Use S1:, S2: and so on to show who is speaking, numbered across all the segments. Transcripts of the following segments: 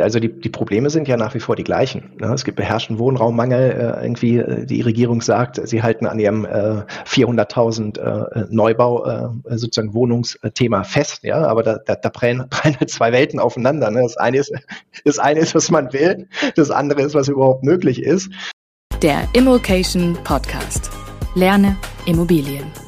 S1: Also die, die Probleme sind ja nach wie vor die gleichen. Ne? Es gibt beherrschten Wohnraummangel. Äh, irgendwie äh, die Regierung sagt, sie halten an ihrem äh, 400.000 äh, Neubau sozusagen Wohnungsthema fest. Ja, aber da, da, da prallen, prallen halt zwei Welten aufeinander. Ne? Das eine ist, das eine ist, was man will. Das andere ist, was überhaupt möglich ist.
S2: Der Immokation Podcast. Lerne Immobilien.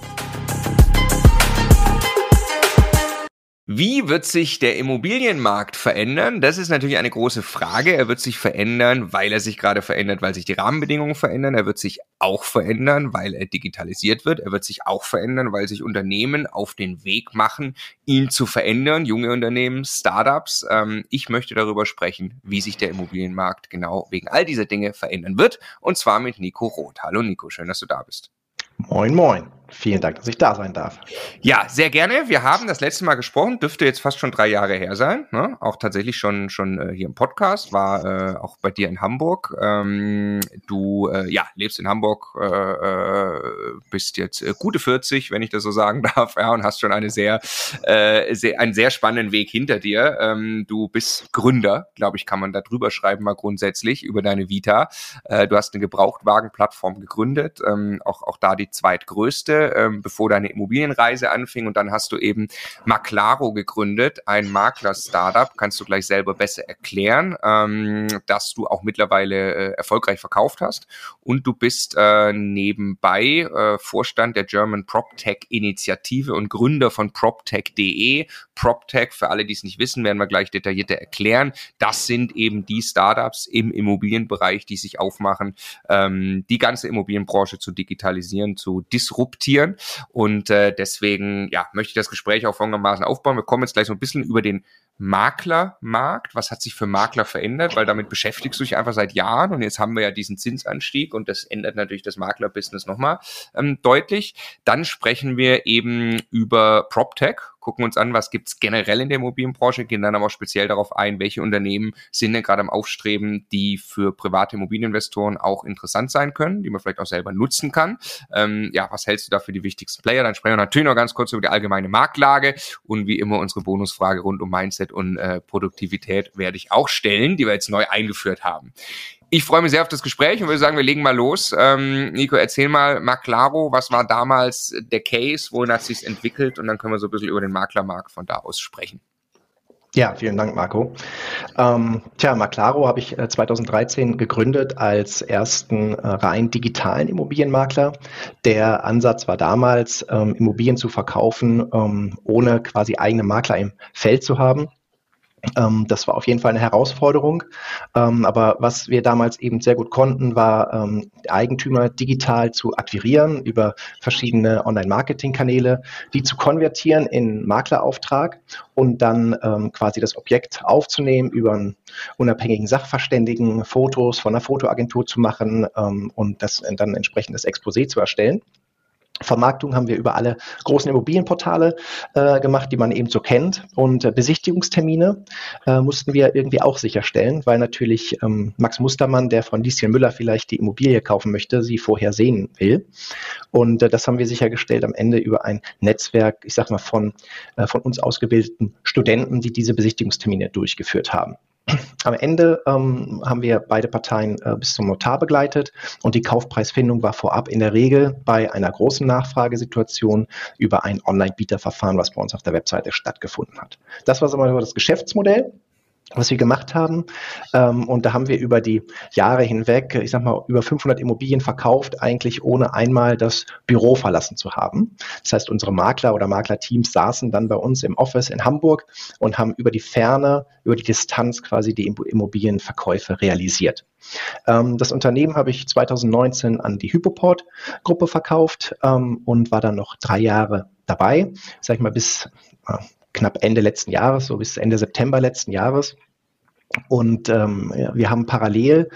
S3: Wie wird sich der Immobilienmarkt verändern? Das ist natürlich eine große Frage. Er wird sich verändern, weil er sich gerade verändert, weil sich die Rahmenbedingungen verändern. Er wird sich auch verändern, weil er digitalisiert wird. Er wird sich auch verändern, weil sich Unternehmen auf den Weg machen, ihn zu verändern. Junge Unternehmen, Startups. Ähm, ich möchte darüber sprechen, wie sich der Immobilienmarkt genau wegen all dieser Dinge verändern wird. Und zwar mit Nico Roth. Hallo Nico, schön, dass du da bist.
S1: Moin, moin. Vielen Dank, dass ich da sein darf.
S3: Ja, sehr gerne. Wir haben das letzte Mal gesprochen, dürfte jetzt fast schon drei Jahre her sein. Ne? Auch tatsächlich schon, schon äh, hier im Podcast, war äh, auch bei dir in Hamburg. Ähm, du äh, ja, lebst in Hamburg, äh, äh bist jetzt äh, gute 40, wenn ich das so sagen darf, ja, und hast schon eine sehr, sehr, einen sehr spannenden Weg hinter dir. Ähm, du bist Gründer, glaube ich, kann man da drüber schreiben, mal grundsätzlich über deine Vita. Du hast eine Gebrauchtwagenplattform gegründet, ähm, auch, auch da die zweitgrößte ähm, bevor deine Immobilienreise anfing. Und dann hast du eben Maclaro gegründet, ein Makler-Startup. Kannst du gleich selber besser erklären, ähm, dass du auch mittlerweile äh, erfolgreich verkauft hast. Und du bist äh, nebenbei äh, Vorstand der German PropTech-Initiative und Gründer von PropTech.de. PropTech, für alle, die es nicht wissen, werden wir gleich detaillierter erklären. Das sind eben die Startups im Immobilienbereich, die sich aufmachen, ähm, die ganze Immobilienbranche zu digitalisieren, zu disruptieren diskutieren. Und äh, deswegen ja, möchte ich das Gespräch auch folgendermaßen aufbauen. Wir kommen jetzt gleich so ein bisschen über den Maklermarkt. Was hat sich für Makler verändert? Weil damit beschäftigst du dich einfach seit Jahren und jetzt haben wir ja diesen Zinsanstieg und das ändert natürlich das Maklerbusiness nochmal ähm, deutlich. Dann sprechen wir eben über PropTech gucken uns an, was gibt's generell in der Immobilienbranche, gehen dann aber auch speziell darauf ein, welche Unternehmen sind denn gerade am Aufstreben, die für private Immobilieninvestoren auch interessant sein können, die man vielleicht auch selber nutzen kann. Ähm, ja, was hältst du da für die wichtigsten Player? Dann sprechen wir natürlich noch ganz kurz über die allgemeine Marktlage und wie immer unsere Bonusfrage rund um Mindset und äh, Produktivität werde ich auch stellen, die wir jetzt neu eingeführt haben. Ich freue mich sehr auf das Gespräch und würde sagen, wir legen mal los. Ähm, Nico, erzähl mal, Maclaro, was war damals der Case, wohin hat sich entwickelt und dann können wir so ein bisschen über den Maklermarkt von da aus sprechen.
S1: Ja, vielen Dank, Marco. Ähm, tja, Maclaro habe ich äh, 2013 gegründet als ersten äh, rein digitalen Immobilienmakler. Der Ansatz war damals, ähm, Immobilien zu verkaufen, ähm, ohne quasi eigene Makler im Feld zu haben. Ähm, das war auf jeden Fall eine Herausforderung. Ähm, aber was wir damals eben sehr gut konnten, war ähm, Eigentümer digital zu akquirieren über verschiedene Online-Marketing-Kanäle, die zu konvertieren in Maklerauftrag und dann ähm, quasi das Objekt aufzunehmen, über einen unabhängigen Sachverständigen Fotos von einer Fotoagentur zu machen ähm, und das dann entsprechend das Exposé zu erstellen. Vermarktung haben wir über alle großen Immobilienportale äh, gemacht, die man eben so kennt. Und äh, Besichtigungstermine äh, mussten wir irgendwie auch sicherstellen, weil natürlich ähm, Max Mustermann, der von Lieschen Müller vielleicht die Immobilie kaufen möchte, sie vorher sehen will. Und äh, das haben wir sichergestellt am Ende über ein Netzwerk, ich sag mal, von, äh, von uns ausgebildeten Studenten, die diese Besichtigungstermine durchgeführt haben. Am Ende ähm, haben wir beide Parteien äh, bis zum Notar begleitet und die Kaufpreisfindung war vorab in der Regel bei einer großen Nachfragesituation über ein Online-Bieterverfahren, was bei uns auf der Webseite stattgefunden hat. Das war so mal das Geschäftsmodell was wir gemacht haben. Ähm, und da haben wir über die Jahre hinweg, ich sag mal, über 500 Immobilien verkauft, eigentlich ohne einmal das Büro verlassen zu haben. Das heißt, unsere Makler oder Maklerteams saßen dann bei uns im Office in Hamburg und haben über die Ferne, über die Distanz quasi die Immobilienverkäufe realisiert. Ähm, das Unternehmen habe ich 2019 an die Hypoport-Gruppe verkauft ähm, und war dann noch drei Jahre dabei, sag ich mal, bis äh, knapp Ende letzten Jahres, so bis Ende September letzten Jahres. Und ähm, wir haben parallel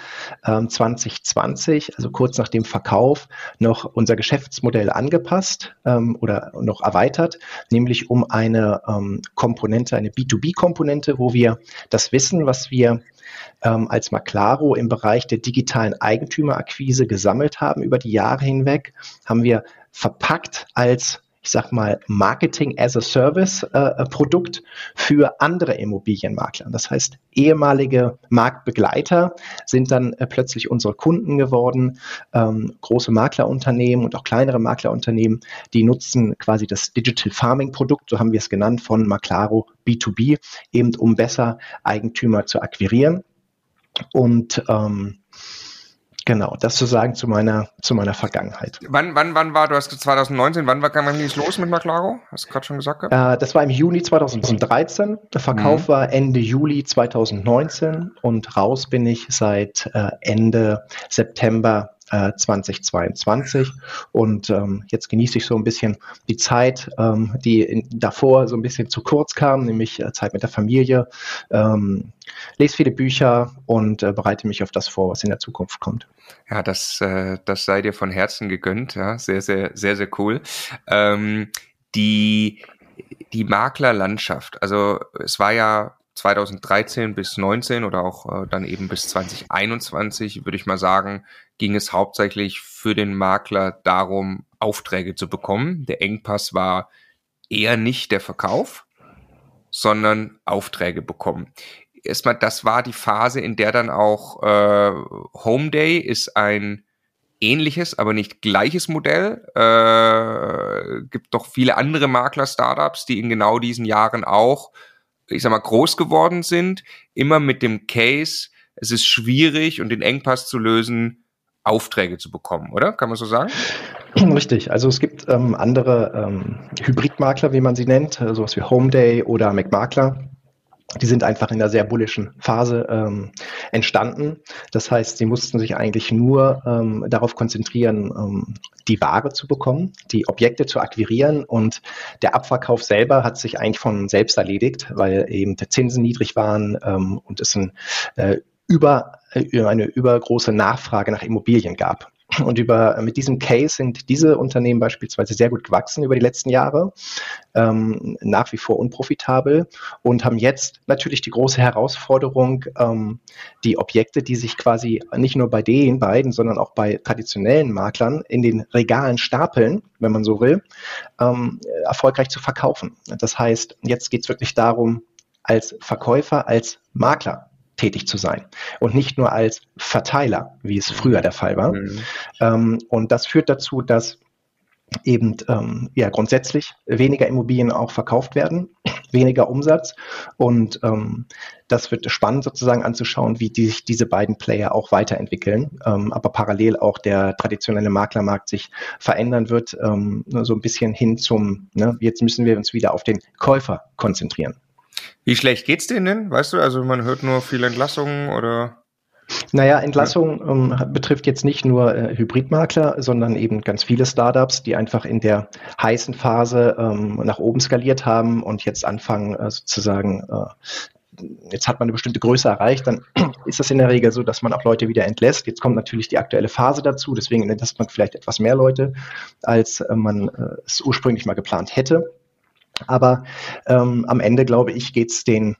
S1: ähm, 2020, also kurz nach dem Verkauf, noch unser Geschäftsmodell angepasst ähm, oder noch erweitert, nämlich um eine ähm, Komponente, eine B2B-Komponente, wo wir das Wissen, was wir ähm, als Maclaro im Bereich der digitalen Eigentümerakquise gesammelt haben über die Jahre hinweg, haben wir verpackt als ich sag mal, Marketing as a Service äh, äh, Produkt für andere Immobilienmakler. Das heißt, ehemalige Marktbegleiter sind dann äh, plötzlich unsere Kunden geworden. Ähm, große Maklerunternehmen und auch kleinere Maklerunternehmen, die nutzen quasi das Digital Farming Produkt, so haben wir es genannt, von Maclaro B2B, eben um besser Eigentümer zu akquirieren. Und ähm, Genau, das zu sagen zu meiner, zu meiner Vergangenheit.
S3: Wann, wann, wann war, du hast 2019, wann war, wann ging es los mit Maclaro? Hast du gerade schon gesagt?
S1: Äh, das war im Juni 2013. Der Verkauf mhm. war Ende Juli 2019 und raus bin ich seit äh, Ende September 2022. Äh, und ähm, jetzt genieße ich so ein bisschen die Zeit, ähm, die in, davor so ein bisschen zu kurz kam, nämlich äh, Zeit mit der Familie. Ähm, lese viele Bücher und äh, bereite mich auf das vor, was in der Zukunft kommt.
S3: Ja, das, äh, das sei dir von Herzen gegönnt. Ja, sehr, sehr, sehr, sehr cool. Ähm, die, die Maklerlandschaft, also es war ja 2013 bis 19 oder auch äh, dann eben bis 2021, würde ich mal sagen, ging es hauptsächlich für den Makler darum, Aufträge zu bekommen. Der Engpass war eher nicht der Verkauf, sondern Aufträge bekommen. Erstmal, das war die Phase, in der dann auch äh, Home Day ist ein ähnliches, aber nicht gleiches Modell. Äh, gibt doch viele andere Makler-Startups, die in genau diesen Jahren auch ich sag mal, groß geworden sind, immer mit dem Case, es ist schwierig und den Engpass zu lösen, Aufträge zu bekommen, oder? Kann man so sagen?
S1: Richtig. Also es gibt ähm, andere ähm, Hybridmakler, wie man sie nennt, äh, sowas wie Homeday oder McMakler die sind einfach in einer sehr bullischen Phase ähm, entstanden. Das heißt, sie mussten sich eigentlich nur ähm, darauf konzentrieren, ähm, die Ware zu bekommen, die Objekte zu akquirieren und der Abverkauf selber hat sich eigentlich von selbst erledigt, weil eben die Zinsen niedrig waren ähm, und es ein, äh, über, äh, eine übergroße Nachfrage nach Immobilien gab. Und über, mit diesem Case sind diese Unternehmen beispielsweise sehr gut gewachsen über die letzten Jahre, ähm, nach wie vor unprofitabel und haben jetzt natürlich die große Herausforderung, ähm, die Objekte, die sich quasi nicht nur bei den beiden, sondern auch bei traditionellen Maklern in den Regalen stapeln, wenn man so will, ähm, erfolgreich zu verkaufen. Das heißt, jetzt geht es wirklich darum, als Verkäufer, als Makler tätig zu sein und nicht nur als Verteiler, wie es früher der Fall war. Mhm. Ähm, und das führt dazu, dass eben ähm, ja grundsätzlich weniger Immobilien auch verkauft werden, weniger Umsatz und ähm, das wird spannend sozusagen anzuschauen, wie die, sich diese beiden Player auch weiterentwickeln, ähm, aber parallel auch der traditionelle Maklermarkt sich verändern wird, ähm, so ein bisschen hin zum, ne, jetzt müssen wir uns wieder auf den Käufer konzentrieren.
S3: Wie schlecht geht's denen denn? Weißt du, also man hört nur viele Entlassungen oder?
S1: Naja, Entlassung ähm, betrifft jetzt nicht nur äh, Hybridmakler, sondern eben ganz viele Startups, die einfach in der heißen Phase ähm, nach oben skaliert haben und jetzt anfangen äh, sozusagen, äh, jetzt hat man eine bestimmte Größe erreicht, dann ist das in der Regel so, dass man auch Leute wieder entlässt. Jetzt kommt natürlich die aktuelle Phase dazu, deswegen entlässt man vielleicht etwas mehr Leute, als äh, man äh, es ursprünglich mal geplant hätte. Aber ähm, am Ende, glaube ich, geht es den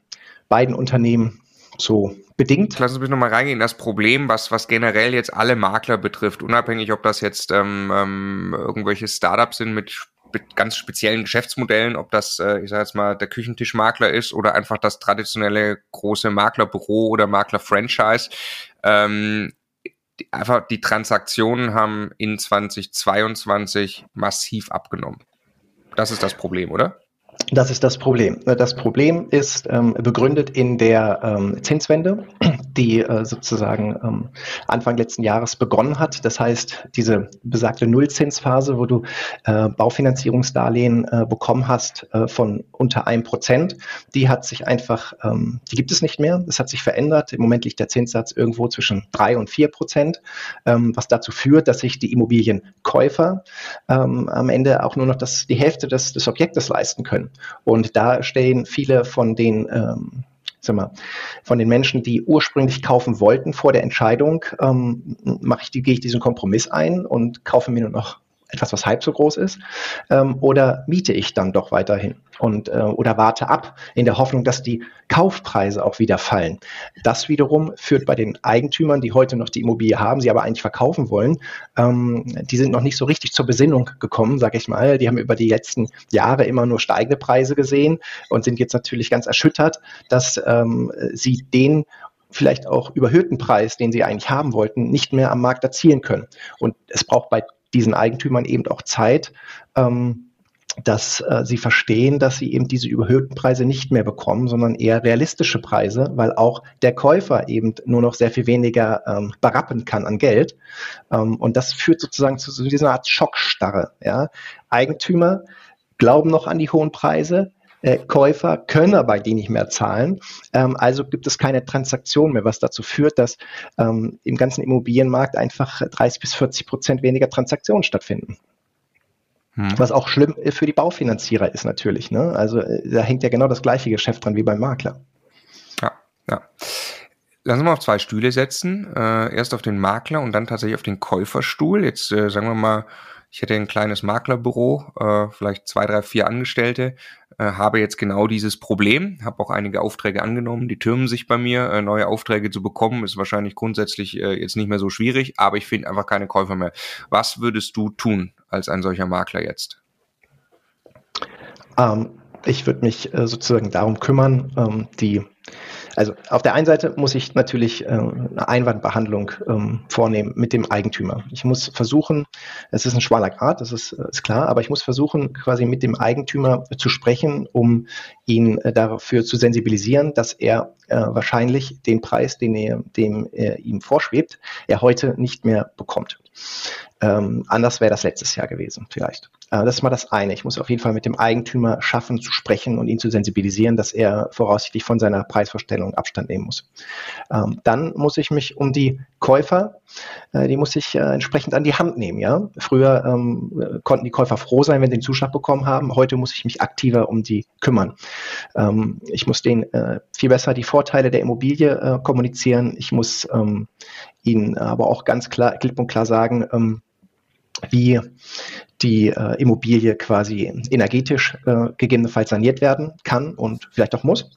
S1: beiden Unternehmen so bedingt.
S3: Lass uns bitte nochmal reingehen. Das Problem, was, was generell jetzt alle Makler betrifft, unabhängig, ob das jetzt ähm, ähm, irgendwelche Startups sind mit, ganz speziellen Geschäftsmodellen, ob das, äh, ich sage jetzt mal, der Küchentischmakler ist oder einfach das traditionelle große Maklerbüro oder Makler-Franchise. Ähm, einfach die Transaktionen haben in 2022 massiv abgenommen. Das ist das Problem, oder?
S1: Das ist das Problem. Das Problem ist ähm, begründet in der ähm, Zinswende, die äh, sozusagen ähm, Anfang letzten Jahres begonnen hat. Das heißt, diese besagte Nullzinsphase, wo du äh, Baufinanzierungsdarlehen äh, bekommen hast äh, von unter einem Prozent, die hat sich einfach, ähm, die gibt es nicht mehr. Es hat sich verändert. Im Moment liegt der Zinssatz irgendwo zwischen drei und vier Prozent, ähm, was dazu führt, dass sich die Immobilienkäufer ähm, am Ende auch nur noch das, die Hälfte des, des Objektes leisten können. Und da stehen viele von den ähm, sag mal, von den Menschen, die ursprünglich kaufen wollten vor der Entscheidung, ähm, mache ich die, gehe ich diesen Kompromiss ein und kaufe mir nur noch etwas, was halb so groß ist, ähm, oder miete ich dann doch weiterhin und äh, oder warte ab in der Hoffnung, dass die Kaufpreise auch wieder fallen. Das wiederum führt bei den Eigentümern, die heute noch die Immobilie haben, sie aber eigentlich verkaufen wollen, ähm, die sind noch nicht so richtig zur Besinnung gekommen, sage ich mal. Die haben über die letzten Jahre immer nur steigende Preise gesehen und sind jetzt natürlich ganz erschüttert, dass ähm, sie den vielleicht auch überhöhten Preis, den sie eigentlich haben wollten, nicht mehr am Markt erzielen können. Und es braucht bei diesen Eigentümern eben auch Zeit, ähm, dass äh, sie verstehen, dass sie eben diese überhöhten Preise nicht mehr bekommen, sondern eher realistische Preise, weil auch der Käufer eben nur noch sehr viel weniger ähm, berappen kann an Geld. Ähm, und das führt sozusagen zu so dieser Art Schockstarre. Ja? Eigentümer glauben noch an die hohen Preise, äh, Käufer können aber die nicht mehr zahlen. Ähm, also gibt es keine Transaktion mehr, was dazu führt, dass ähm, im ganzen Immobilienmarkt einfach 30 bis 40 Prozent weniger Transaktionen stattfinden. Hm. Was auch schlimm für die Baufinanzierer ist natürlich. Ne? Also äh, da hängt ja genau das gleiche Geschäft dran wie beim Makler.
S3: Ja, ja. Lass uns mal auf zwei Stühle setzen. Äh, erst auf den Makler und dann tatsächlich auf den Käuferstuhl. Jetzt äh, sagen wir mal, ich hätte ein kleines Maklerbüro, äh, vielleicht zwei, drei, vier Angestellte, äh, habe jetzt genau dieses Problem, habe auch einige Aufträge angenommen, die türmen sich bei mir. Äh, neue Aufträge zu bekommen ist wahrscheinlich grundsätzlich äh, jetzt nicht mehr so schwierig, aber ich finde einfach keine Käufer mehr. Was würdest du tun als ein solcher Makler jetzt?
S1: Ähm, ich würde mich äh, sozusagen darum kümmern, ähm, die also auf der einen Seite muss ich natürlich äh, eine Einwandbehandlung ähm, vornehmen mit dem Eigentümer. Ich muss versuchen, es ist ein schmaler Grad, das ist, äh, ist klar, aber ich muss versuchen, quasi mit dem Eigentümer zu sprechen, um ihn äh, dafür zu sensibilisieren, dass er äh, wahrscheinlich den Preis, den er, dem er ihm vorschwebt, er heute nicht mehr bekommt. Ähm, anders wäre das letztes Jahr gewesen, vielleicht. Äh, das ist mal das eine. Ich muss auf jeden Fall mit dem Eigentümer schaffen, zu sprechen und ihn zu sensibilisieren, dass er voraussichtlich von seiner Preisvorstellung Abstand nehmen muss. Ähm, dann muss ich mich um die Käufer, äh, die muss ich äh, entsprechend an die Hand nehmen. Ja? Früher ähm, konnten die Käufer froh sein, wenn sie den Zuschlag bekommen haben. Heute muss ich mich aktiver um die kümmern. Ähm, ich muss denen äh, viel besser die Vorteile der Immobilie äh, kommunizieren. Ich muss ähm, ihnen aber auch ganz klar, klipp und klar sagen, ähm, wie die äh, Immobilie quasi energetisch äh, gegebenenfalls saniert werden kann und vielleicht auch muss,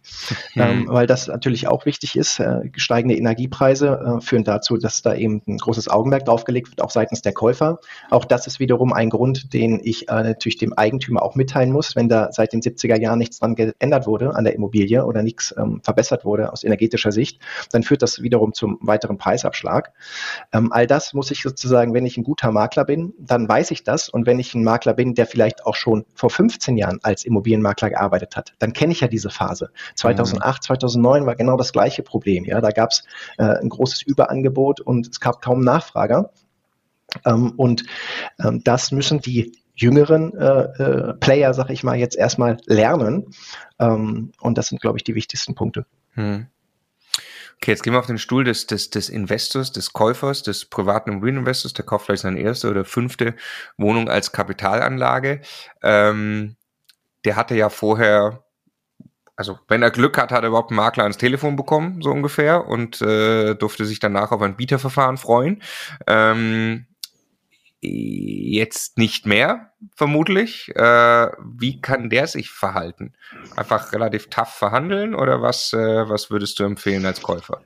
S1: mhm. ähm, weil das natürlich auch wichtig ist. Äh, steigende Energiepreise äh, führen dazu, dass da eben ein großes Augenmerk draufgelegt wird, auch seitens der Käufer. Auch das ist wiederum ein Grund, den ich äh, natürlich dem Eigentümer auch mitteilen muss, wenn da seit den 70er Jahren nichts dran geändert wurde an der Immobilie oder nichts ähm, verbessert wurde aus energetischer Sicht, dann führt das wiederum zum weiteren Preisabschlag. Ähm, all das muss ich sozusagen, wenn ich ein guter Makler bin, dann weiß ich das und wenn wenn ich ein Makler bin, der vielleicht auch schon vor 15 Jahren als Immobilienmakler gearbeitet hat, dann kenne ich ja diese Phase. 2008, mhm. 2009 war genau das gleiche Problem. Ja, da gab es äh, ein großes Überangebot und es gab kaum Nachfrager. Ähm, und ähm, das müssen die jüngeren äh, äh, Player, sag ich mal, jetzt erstmal lernen. Ähm, und das sind, glaube ich, die wichtigsten Punkte. Hm.
S3: Okay, jetzt gehen wir auf den Stuhl des, des, des Investors, des Käufers, des privaten Immobilieninvestors, der kauft vielleicht seine erste oder fünfte Wohnung als Kapitalanlage. Ähm, der hatte ja vorher, also wenn er Glück hat, hat er überhaupt einen Makler ans Telefon bekommen, so ungefähr, und äh, durfte sich danach auf ein Bieterverfahren freuen. Ähm, jetzt nicht mehr, vermutlich. Äh, wie kann der sich verhalten? Einfach relativ tough verhandeln oder was, äh, was würdest du empfehlen als Käufer?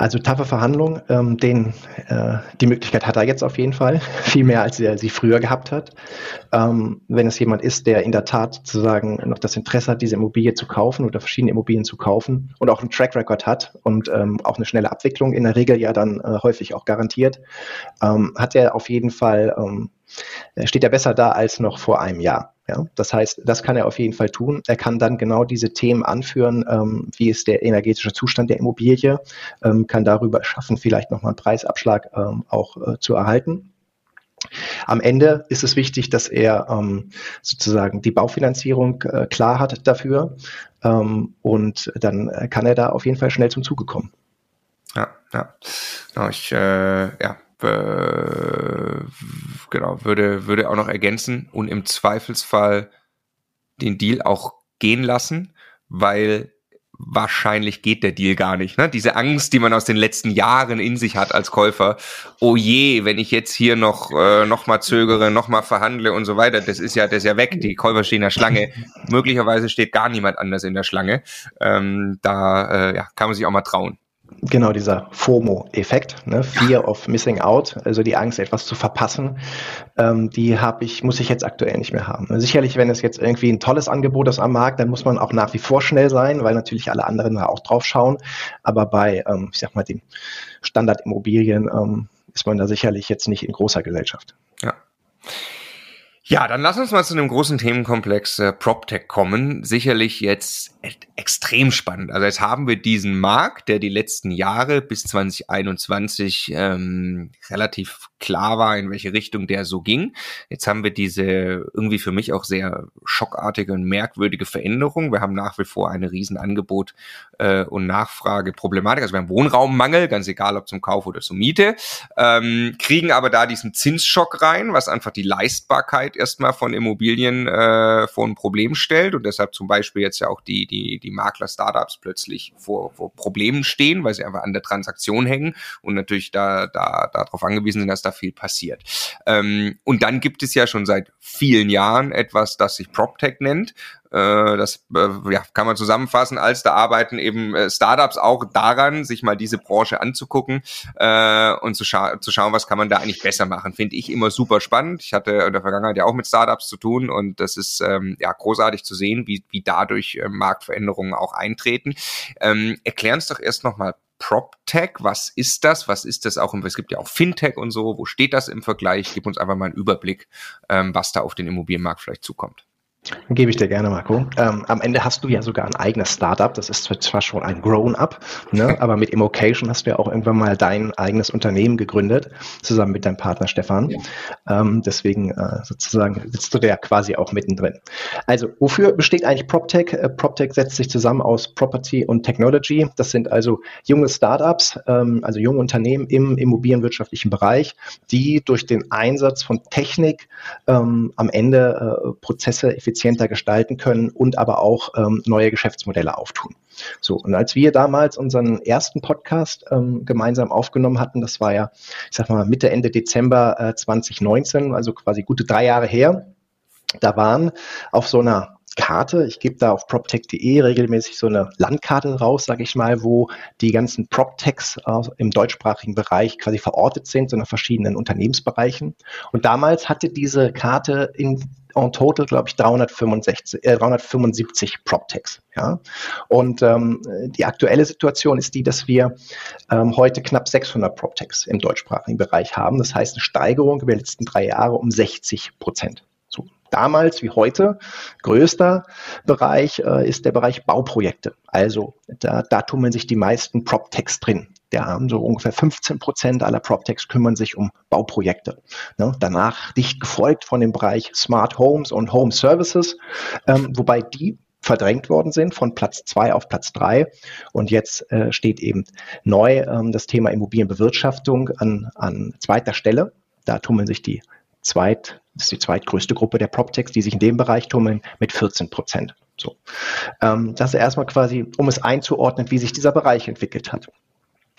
S1: Also taffe Verhandlung, ähm, den, äh, die Möglichkeit hat er jetzt auf jeden Fall, viel mehr als er sie früher gehabt hat. Ähm, wenn es jemand ist, der in der Tat sozusagen noch das Interesse hat, diese Immobilie zu kaufen oder verschiedene Immobilien zu kaufen und auch einen Track Record hat und ähm, auch eine schnelle Abwicklung in der Regel ja dann äh, häufig auch garantiert, ähm, hat er auf jeden Fall, ähm, steht er besser da als noch vor einem Jahr. Ja, das heißt, das kann er auf jeden Fall tun. Er kann dann genau diese Themen anführen, ähm, wie ist der energetische Zustand der Immobilie, ähm, kann darüber schaffen, vielleicht nochmal einen Preisabschlag ähm, auch äh, zu erhalten. Am Ende ist es wichtig, dass er ähm, sozusagen die Baufinanzierung äh, klar hat dafür ähm, und dann kann er da auf jeden Fall schnell zum Zuge kommen.
S3: Ja, ja. Genau, ich, äh, ja, äh, genau, würde, würde auch noch ergänzen und im Zweifelsfall den Deal auch gehen lassen, weil wahrscheinlich geht der Deal gar nicht. Ne? Diese Angst, die man aus den letzten Jahren in sich hat als Käufer. Oh je, wenn ich jetzt hier noch, äh, noch mal zögere, noch mal verhandle und so weiter, das ist ja, das ist ja weg. Die Käufer stehen in der Schlange. Möglicherweise steht gar niemand anders in der Schlange. Ähm, da äh, ja, kann man sich auch mal trauen.
S1: Genau, dieser FOMO-Effekt, ne? Fear of Missing Out, also die Angst, etwas zu verpassen, ähm, die habe ich, muss ich jetzt aktuell nicht mehr haben. Sicherlich, wenn es jetzt irgendwie ein tolles Angebot ist am Markt, dann muss man auch nach wie vor schnell sein, weil natürlich alle anderen da auch drauf schauen. Aber bei, ähm, ich sag mal, den Standardimmobilien ähm, ist man da sicherlich jetzt nicht in großer Gesellschaft.
S3: Ja. Ja, dann lass uns mal zu einem großen Themenkomplex äh, PropTech kommen. Sicherlich jetzt e extrem spannend. Also jetzt haben wir diesen Markt, der die letzten Jahre bis 2021 ähm, relativ klar war, in welche Richtung der so ging. Jetzt haben wir diese irgendwie für mich auch sehr schockartige und merkwürdige Veränderung. Wir haben nach wie vor eine riesen Angebot äh, und Nachfrageproblematik. Also wir haben Wohnraummangel, ganz egal ob zum Kauf oder zur Miete, ähm, kriegen aber da diesen Zinsschock rein, was einfach die Leistbarkeit erstmal von Immobilien äh, vor ein Problem stellt und deshalb zum Beispiel jetzt ja auch die, die, die Makler-Startups plötzlich vor, vor Problemen stehen, weil sie einfach an der Transaktion hängen und natürlich da, da, darauf angewiesen sind, dass da viel passiert. Ähm, und dann gibt es ja schon seit vielen Jahren etwas, das sich PropTech nennt. Äh, das äh, ja, kann man zusammenfassen, als da arbeiten eben äh, Startups auch daran, sich mal diese Branche anzugucken äh, und zu, scha zu schauen, was kann man da eigentlich besser machen. Finde ich immer super spannend. Ich hatte in der Vergangenheit ja auch mit Startups zu tun und das ist ähm, ja großartig zu sehen, wie, wie dadurch äh, Marktveränderungen auch eintreten. Ähm, Erklären uns doch erst nochmal PropTech, was ist das? Was ist das auch? Es gibt ja auch Fintech und so. Wo steht das im Vergleich? Gib uns einfach mal einen Überblick, ähm, was da auf den Immobilienmarkt vielleicht zukommt.
S1: Gebe ich dir gerne, Marco. Ähm, am Ende hast du ja sogar ein eigenes Startup. Das ist zwar schon ein Grown-up, ne, aber mit Immocation hast du ja auch irgendwann mal dein eigenes Unternehmen gegründet, zusammen mit deinem Partner Stefan. Ja. Ähm, deswegen äh, sozusagen sitzt du da quasi auch mittendrin. Also, wofür besteht eigentlich PropTech? Äh, PropTech setzt sich zusammen aus Property und Technology. Das sind also junge Startups, ähm, also junge Unternehmen im immobilienwirtschaftlichen Bereich, die durch den Einsatz von Technik ähm, am Ende äh, Prozesse effizient effizienter gestalten können und aber auch ähm, neue Geschäftsmodelle auftun. So, und als wir damals unseren ersten Podcast ähm, gemeinsam aufgenommen hatten, das war ja, ich sag mal, Mitte, Ende Dezember äh, 2019, also quasi gute drei Jahre her, da waren auf so einer Karte. Ich gebe da auf proptech.de regelmäßig so eine Landkarte raus, sage ich mal, wo die ganzen PropTechs äh, im deutschsprachigen Bereich quasi verortet sind, so in verschiedenen Unternehmensbereichen. Und damals hatte diese Karte in en total, glaube ich, 365, äh, 375 PropTechs. Ja? Und ähm, die aktuelle Situation ist die, dass wir ähm, heute knapp 600 PropTechs im deutschsprachigen Bereich haben. Das heißt, eine Steigerung über die letzten drei Jahre um 60 Prozent. So, damals wie heute größter Bereich äh, ist der Bereich Bauprojekte. Also da, da tummeln sich die meisten PropTechs drin. Der haben so ungefähr 15 Prozent aller PropTechs kümmern sich um Bauprojekte. Ne? Danach dicht gefolgt von dem Bereich Smart Homes und Home Services, ähm, wobei die verdrängt worden sind von Platz zwei auf Platz drei. Und jetzt äh, steht eben neu ähm, das Thema Immobilienbewirtschaftung an, an zweiter Stelle. Da tummeln sich die zweit, das ist die zweitgrößte Gruppe der PropTechs, die sich in dem Bereich tummeln, mit 14 Prozent. So. Ähm, das ist erstmal quasi, um es einzuordnen, wie sich dieser Bereich entwickelt hat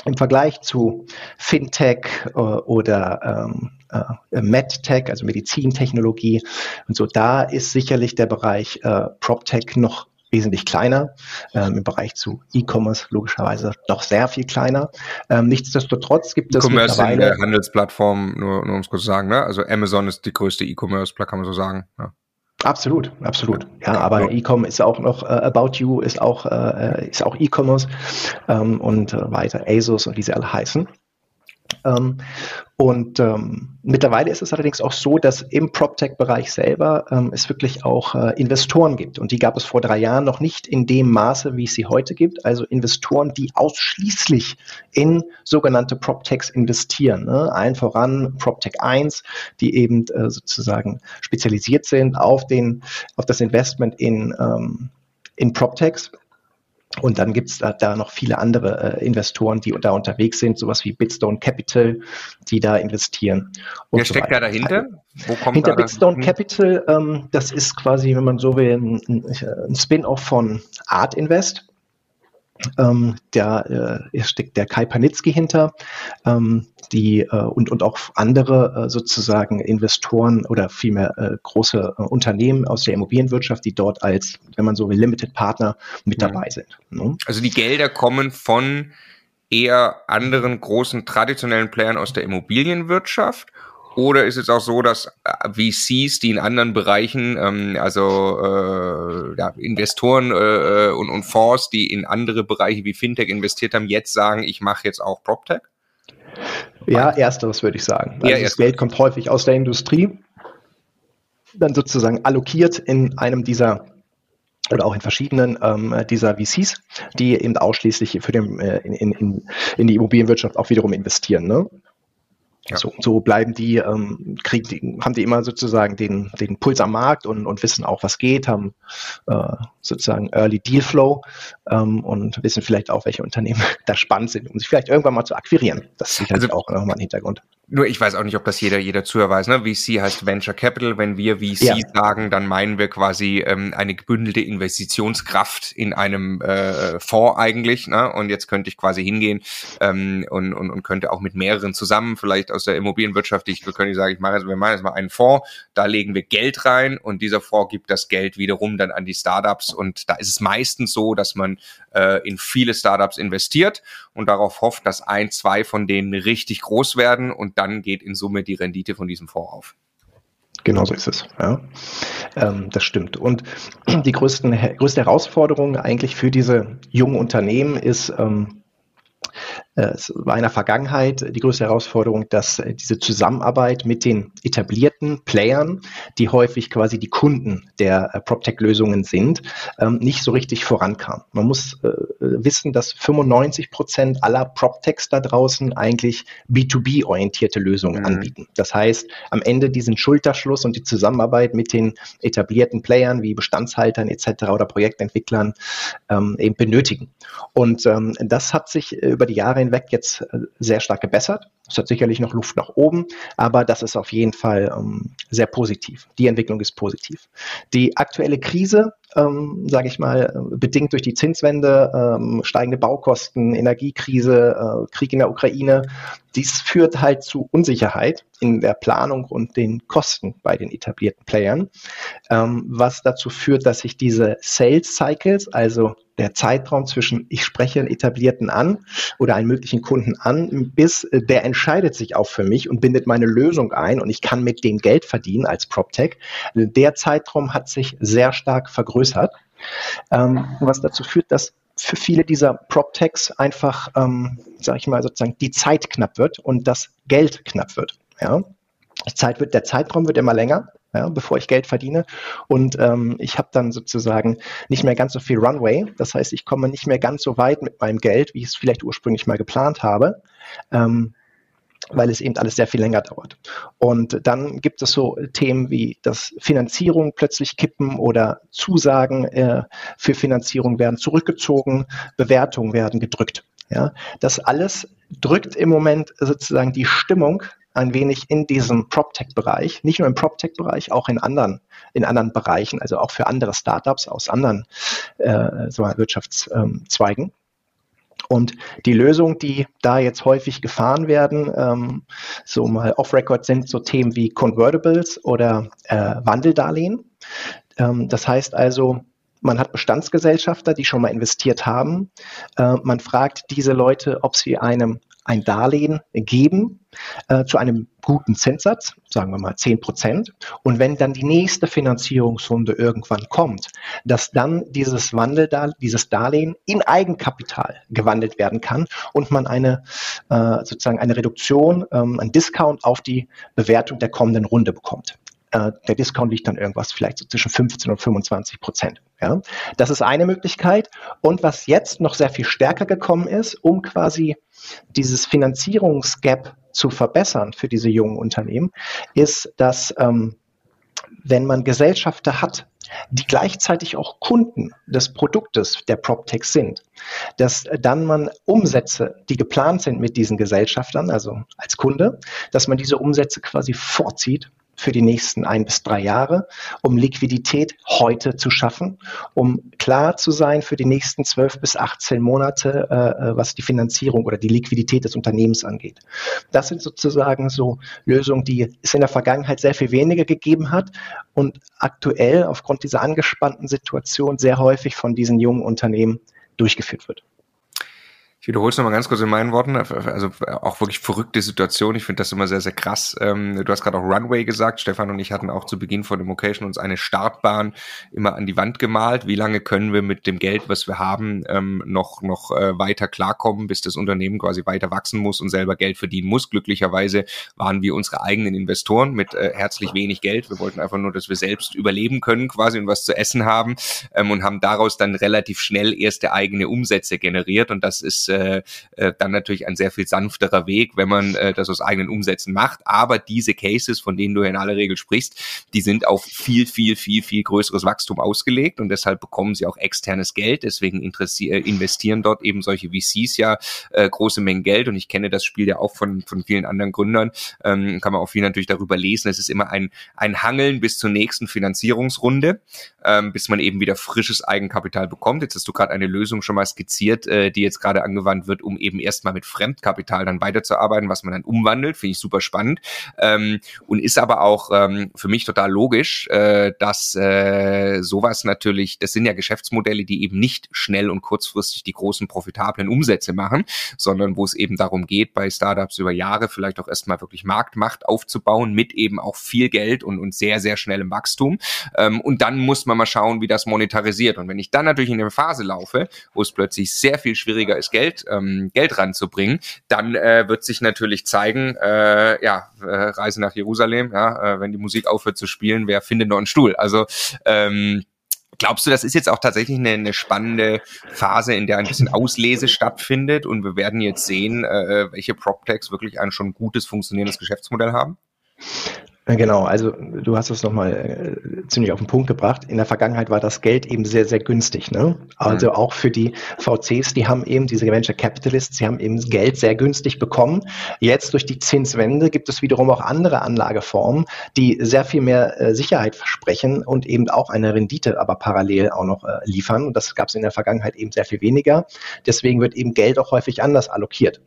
S1: im Vergleich zu Fintech äh, oder ähm, äh, MedTech, also Medizintechnologie und so, da ist sicherlich der Bereich äh, PropTech noch wesentlich kleiner, ähm, im Bereich zu E-Commerce logischerweise noch sehr viel kleiner. Ähm, nichtsdestotrotz gibt es
S3: E-Commerce in der Handelsplattform, nur, nur um es kurz zu sagen, ne? also Amazon ist die größte E-Commerce, kann man so sagen. Ja.
S1: Absolut, absolut. Ja, aber E-Com ist auch noch, äh, About You ist auch, äh, ist auch E-Commerce ähm, und äh, weiter ASOS und wie sie alle heißen. Ähm, und ähm, mittlerweile ist es allerdings auch so, dass im PropTech-Bereich selber ähm, es wirklich auch äh, Investoren gibt. Und die gab es vor drei Jahren noch nicht in dem Maße, wie es sie heute gibt. Also Investoren, die ausschließlich in sogenannte PropTechs investieren. Ne? Allen voran PropTech 1, die eben äh, sozusagen spezialisiert sind auf, den, auf das Investment in, ähm, in PropTechs. Und dann gibt es da, da, noch viele andere äh, Investoren, die da unterwegs sind, sowas wie Bitstone Capital, die da investieren.
S3: Wer so steckt weiter. da dahinter?
S1: Wo kommt Hinter da Bitstone da? Capital, ähm, das ist quasi, wenn man so will, ein, ein Spin-off von Art Invest. Ähm, da äh, steckt der Kai Panitzky hinter, ähm, die äh, und, und auch andere äh, sozusagen Investoren oder vielmehr äh, große äh, Unternehmen aus der Immobilienwirtschaft, die dort als, wenn man so will, Limited Partner mit dabei sind.
S3: Ne? Also die Gelder kommen von eher anderen großen traditionellen Playern aus der Immobilienwirtschaft oder ist es auch so, dass äh, VCs, die in anderen Bereichen, ähm, also äh, ja, Investoren äh, äh, und, und Fonds, die in andere Bereiche wie Fintech investiert haben, jetzt sagen, ich mache jetzt auch PropTech?
S1: Ja, ersteres würde ich sagen. Also ja, das Geld kommt häufig aus der Industrie, dann sozusagen allokiert in einem dieser oder auch in verschiedenen ähm, dieser VCs, die eben ausschließlich für den, äh, in, in, in die Immobilienwirtschaft auch wiederum investieren. Ne? Ja. So, so bleiben die, ähm, kriegen die, haben die immer sozusagen den, den Puls am Markt und, und wissen auch, was geht, haben äh, sozusagen Early Deal Flow ähm, und wissen vielleicht auch, welche Unternehmen da spannend sind, um sich vielleicht irgendwann mal zu akquirieren. Das ist sicherlich also, auch nochmal ein Hintergrund.
S3: Nur ich weiß auch nicht, ob das jeder, jeder Zuhörer weiß. Ne? VC heißt Venture Capital. Wenn wir VC ja. sagen, dann meinen wir quasi ähm, eine gebündelte Investitionskraft in einem äh, Fonds eigentlich. Ne? Und jetzt könnte ich quasi hingehen ähm, und, und, und könnte auch mit mehreren zusammen, vielleicht aus der Immobilienwirtschaft, ich könnte sagen, ich mache jetzt, wir machen jetzt mal einen Fonds, da legen wir Geld rein und dieser Fonds gibt das Geld wiederum dann an die Startups. Und da ist es meistens so, dass man äh, in viele Startups investiert und darauf hofft, dass ein, zwei von denen richtig groß werden und dann geht in Summe die Rendite von diesem Fonds auf.
S1: Genau so ist es. Ja. Ähm, das stimmt. Und die größten, größte Herausforderung eigentlich für diese jungen Unternehmen ist, ähm, äh, es war in der Vergangenheit die größte Herausforderung, dass äh, diese Zusammenarbeit mit den etablierten Playern, die häufig quasi die Kunden der äh, PropTech-Lösungen sind, ähm, nicht so richtig vorankam. Man muss wissen, dass 95 Prozent aller PropTechs da draußen eigentlich B2B-orientierte Lösungen mhm. anbieten. Das heißt, am Ende diesen Schulterschluss und die Zusammenarbeit mit den etablierten Playern wie Bestandshaltern etc. oder Projektentwicklern ähm, eben benötigen. Und ähm, das hat sich über die Jahre hinweg jetzt äh, sehr stark gebessert. Es hat sicherlich noch Luft nach oben, aber das ist auf jeden Fall ähm, sehr positiv. Die Entwicklung ist positiv. Die aktuelle Krise, ähm, sage ich mal, äh, bedingt durch die Zinswende, ähm, steigende Baukosten, Energiekrise, äh, Krieg in der Ukraine, dies führt halt zu Unsicherheit in der Planung und den Kosten bei den etablierten Playern, ähm, was dazu führt, dass sich diese Sales Cycles, also der Zeitraum zwischen ich spreche einen etablierten an oder einen möglichen Kunden an, bis äh, der entscheidet sich auch für mich und bindet meine Lösung ein und ich kann mit dem Geld verdienen als PropTech. Der Zeitraum hat sich sehr stark vergrößert, ähm, was dazu führt, dass für viele dieser PropTechs einfach, ähm, sage ich mal, sozusagen die Zeit knapp wird und das Geld knapp wird. Ja? Zeit wird, der Zeitraum wird immer länger ja, bevor ich Geld verdiene. Und ähm, ich habe dann sozusagen nicht mehr ganz so viel Runway. Das heißt, ich komme nicht mehr ganz so weit mit meinem Geld, wie ich es vielleicht ursprünglich mal geplant habe. Ähm, weil es eben alles sehr viel länger dauert. Und dann gibt es so Themen wie, dass Finanzierung plötzlich kippen oder Zusagen äh, für Finanzierung werden zurückgezogen, Bewertungen werden gedrückt. Ja, das alles drückt im Moment sozusagen die Stimmung ein wenig in diesem PropTech-Bereich, nicht nur im PropTech-Bereich, auch in anderen, in anderen Bereichen, also auch für andere Startups aus anderen äh, so Wirtschaftszweigen. Und die Lösungen, die da jetzt häufig gefahren werden, ähm, so mal off-record sind so Themen wie Convertibles oder äh, Wandeldarlehen. Ähm, das heißt also, man hat Bestandsgesellschafter, die schon mal investiert haben. Äh, man fragt diese Leute, ob sie einem ein Darlehen geben äh, zu einem guten Zinssatz, sagen wir mal 10 Prozent. Und wenn dann die nächste Finanzierungsrunde irgendwann kommt, dass dann dieses Wandeldarlehen, dieses Darlehen in Eigenkapital gewandelt werden kann und man eine äh, sozusagen eine Reduktion, ähm, ein Discount auf die Bewertung der kommenden Runde bekommt. Äh, der Discount liegt dann irgendwas vielleicht so zwischen 15 und 25 Prozent. Ja? Das ist eine Möglichkeit. Und was jetzt noch sehr viel stärker gekommen ist, um quasi dieses Finanzierungsgap zu verbessern für diese jungen Unternehmen, ist, dass ähm, wenn man Gesellschafter hat, die gleichzeitig auch Kunden des Produktes der PropTech sind, dass dann man Umsätze, die geplant sind mit diesen Gesellschaftern, also als Kunde, dass man diese Umsätze quasi vorzieht für die nächsten ein bis drei Jahre, um Liquidität heute zu schaffen, um klar zu sein für die nächsten zwölf bis 18 Monate, äh, äh, was die Finanzierung oder die Liquidität des Unternehmens angeht. Das sind sozusagen so Lösungen, die es in der Vergangenheit sehr viel weniger gegeben hat und aktuell aufgrund dieser angespannten Situation sehr häufig von diesen jungen Unternehmen durchgeführt wird.
S3: Ich wiederhole es nochmal ganz kurz in meinen Worten. Also auch wirklich verrückte Situation. Ich finde das immer sehr, sehr krass. Ähm, du hast gerade auch Runway gesagt. Stefan und ich hatten auch zu Beginn von dem Occasion uns eine Startbahn immer an die Wand gemalt. Wie lange können wir mit dem Geld, was wir haben, ähm, noch, noch äh, weiter klarkommen, bis das Unternehmen quasi weiter wachsen muss und selber Geld verdienen muss. Glücklicherweise waren wir unsere eigenen Investoren mit äh, herzlich wenig Geld. Wir wollten einfach nur, dass wir selbst überleben können quasi und was zu essen haben ähm, und haben daraus dann relativ schnell erste eigene Umsätze generiert. Und das ist äh, äh, dann natürlich ein sehr viel sanfterer Weg, wenn man äh, das aus eigenen Umsätzen macht. Aber diese Cases, von denen du in aller Regel sprichst, die sind auf viel, viel, viel, viel größeres Wachstum ausgelegt und deshalb bekommen sie auch externes Geld. Deswegen äh, investieren dort eben solche VCs ja äh, große Mengen Geld und ich kenne das Spiel ja auch von, von vielen anderen Gründern. Ähm, kann man auch viel natürlich darüber lesen. Es ist immer ein, ein Hangeln bis zur nächsten Finanzierungsrunde, ähm, bis man eben wieder frisches Eigenkapital bekommt. Jetzt hast du gerade eine Lösung schon mal skizziert, äh, die jetzt gerade angewandt angewandt wird, um eben erstmal mit Fremdkapital dann weiterzuarbeiten, was man dann umwandelt, finde ich super spannend. Ähm, und ist aber auch ähm, für mich total logisch, äh, dass äh, sowas natürlich, das sind ja Geschäftsmodelle, die eben nicht schnell und kurzfristig die großen profitablen Umsätze machen, sondern wo es eben darum geht, bei Startups über Jahre vielleicht auch erstmal wirklich Marktmacht aufzubauen mit eben auch viel Geld und, und sehr, sehr schnellem Wachstum. Ähm, und dann muss man mal schauen, wie das monetarisiert. Und wenn ich dann natürlich in eine Phase laufe, wo es plötzlich sehr viel schwieriger ist, Geld Geld, ähm, Geld ranzubringen, dann äh, wird sich natürlich zeigen, äh, ja, äh, Reise nach Jerusalem, ja, äh, wenn die Musik aufhört zu spielen, wer findet noch einen Stuhl? Also ähm, Glaubst du, das ist jetzt auch tatsächlich eine, eine spannende Phase, in der ein bisschen Auslese stattfindet und wir werden jetzt sehen, äh, welche PropTechs wirklich ein schon gutes funktionierendes Geschäftsmodell haben?
S1: Genau, also du hast es nochmal äh, ziemlich auf den Punkt gebracht. In der Vergangenheit war das Geld eben sehr, sehr günstig. Ne? Also mhm. auch für die VCs, die haben eben, diese Venture Capitalists, sie haben eben Geld sehr günstig bekommen. Jetzt durch die Zinswende gibt es wiederum auch andere Anlageformen, die sehr viel mehr äh, Sicherheit versprechen und eben auch eine Rendite aber parallel auch noch äh, liefern. Und das gab es in der Vergangenheit eben sehr viel weniger. Deswegen wird eben Geld auch häufig anders allokiert.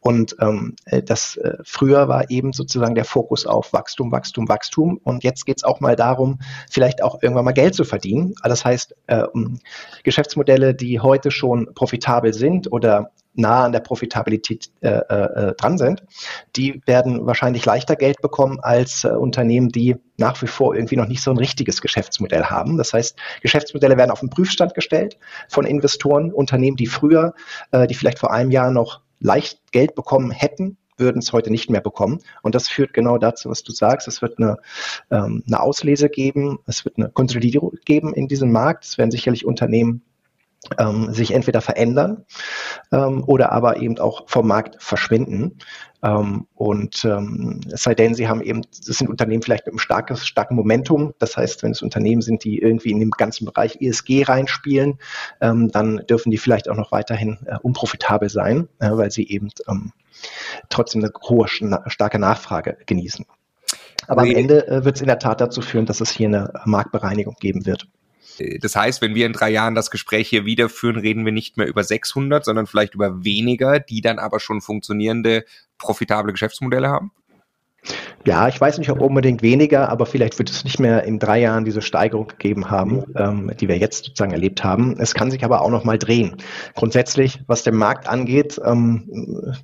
S1: Und ähm, äh, das äh, früher war eben sozusagen der Fokus auf Wachstum, Wachstum, Wachstum. Und jetzt geht es auch mal darum, vielleicht auch irgendwann mal Geld zu verdienen. Das heißt, äh, Geschäftsmodelle, die heute schon profitabel sind oder nah an der Profitabilität äh, äh, dran sind, die werden wahrscheinlich leichter Geld bekommen als äh, Unternehmen, die nach wie vor irgendwie noch nicht so ein richtiges Geschäftsmodell haben. Das heißt, Geschäftsmodelle werden auf den Prüfstand gestellt von Investoren, Unternehmen, die früher, äh, die vielleicht vor einem Jahr noch leicht Geld bekommen hätten, würden es heute nicht mehr bekommen. Und das führt genau dazu, was du sagst. Es wird eine, ähm, eine Auslese geben, es wird eine Konsolidierung geben in diesem Markt. Es werden sicherlich Unternehmen ähm, sich entweder verändern ähm, oder aber eben auch vom Markt verschwinden. Ähm, und ähm, es sei denn, sie haben eben, das sind Unternehmen vielleicht mit einem starkes, starken Momentum. Das heißt, wenn es Unternehmen sind, die irgendwie in den ganzen Bereich ESG reinspielen, ähm, dann dürfen die vielleicht auch noch weiterhin äh, unprofitabel sein, äh, weil sie eben ähm, trotzdem eine hohe, starke Nachfrage genießen. Aber am Ende äh, wird es in der Tat dazu führen, dass es hier eine Marktbereinigung geben wird.
S3: Das heißt, wenn wir in drei Jahren das Gespräch hier wieder führen, reden wir nicht mehr über 600, sondern vielleicht über weniger, die dann aber schon funktionierende, profitable Geschäftsmodelle haben?
S1: Ja, ich weiß nicht, ob unbedingt weniger, aber vielleicht wird es nicht mehr in drei Jahren diese Steigerung gegeben haben, ähm, die wir jetzt sozusagen erlebt haben. Es kann sich aber auch noch mal drehen. Grundsätzlich, was den Markt angeht, ähm,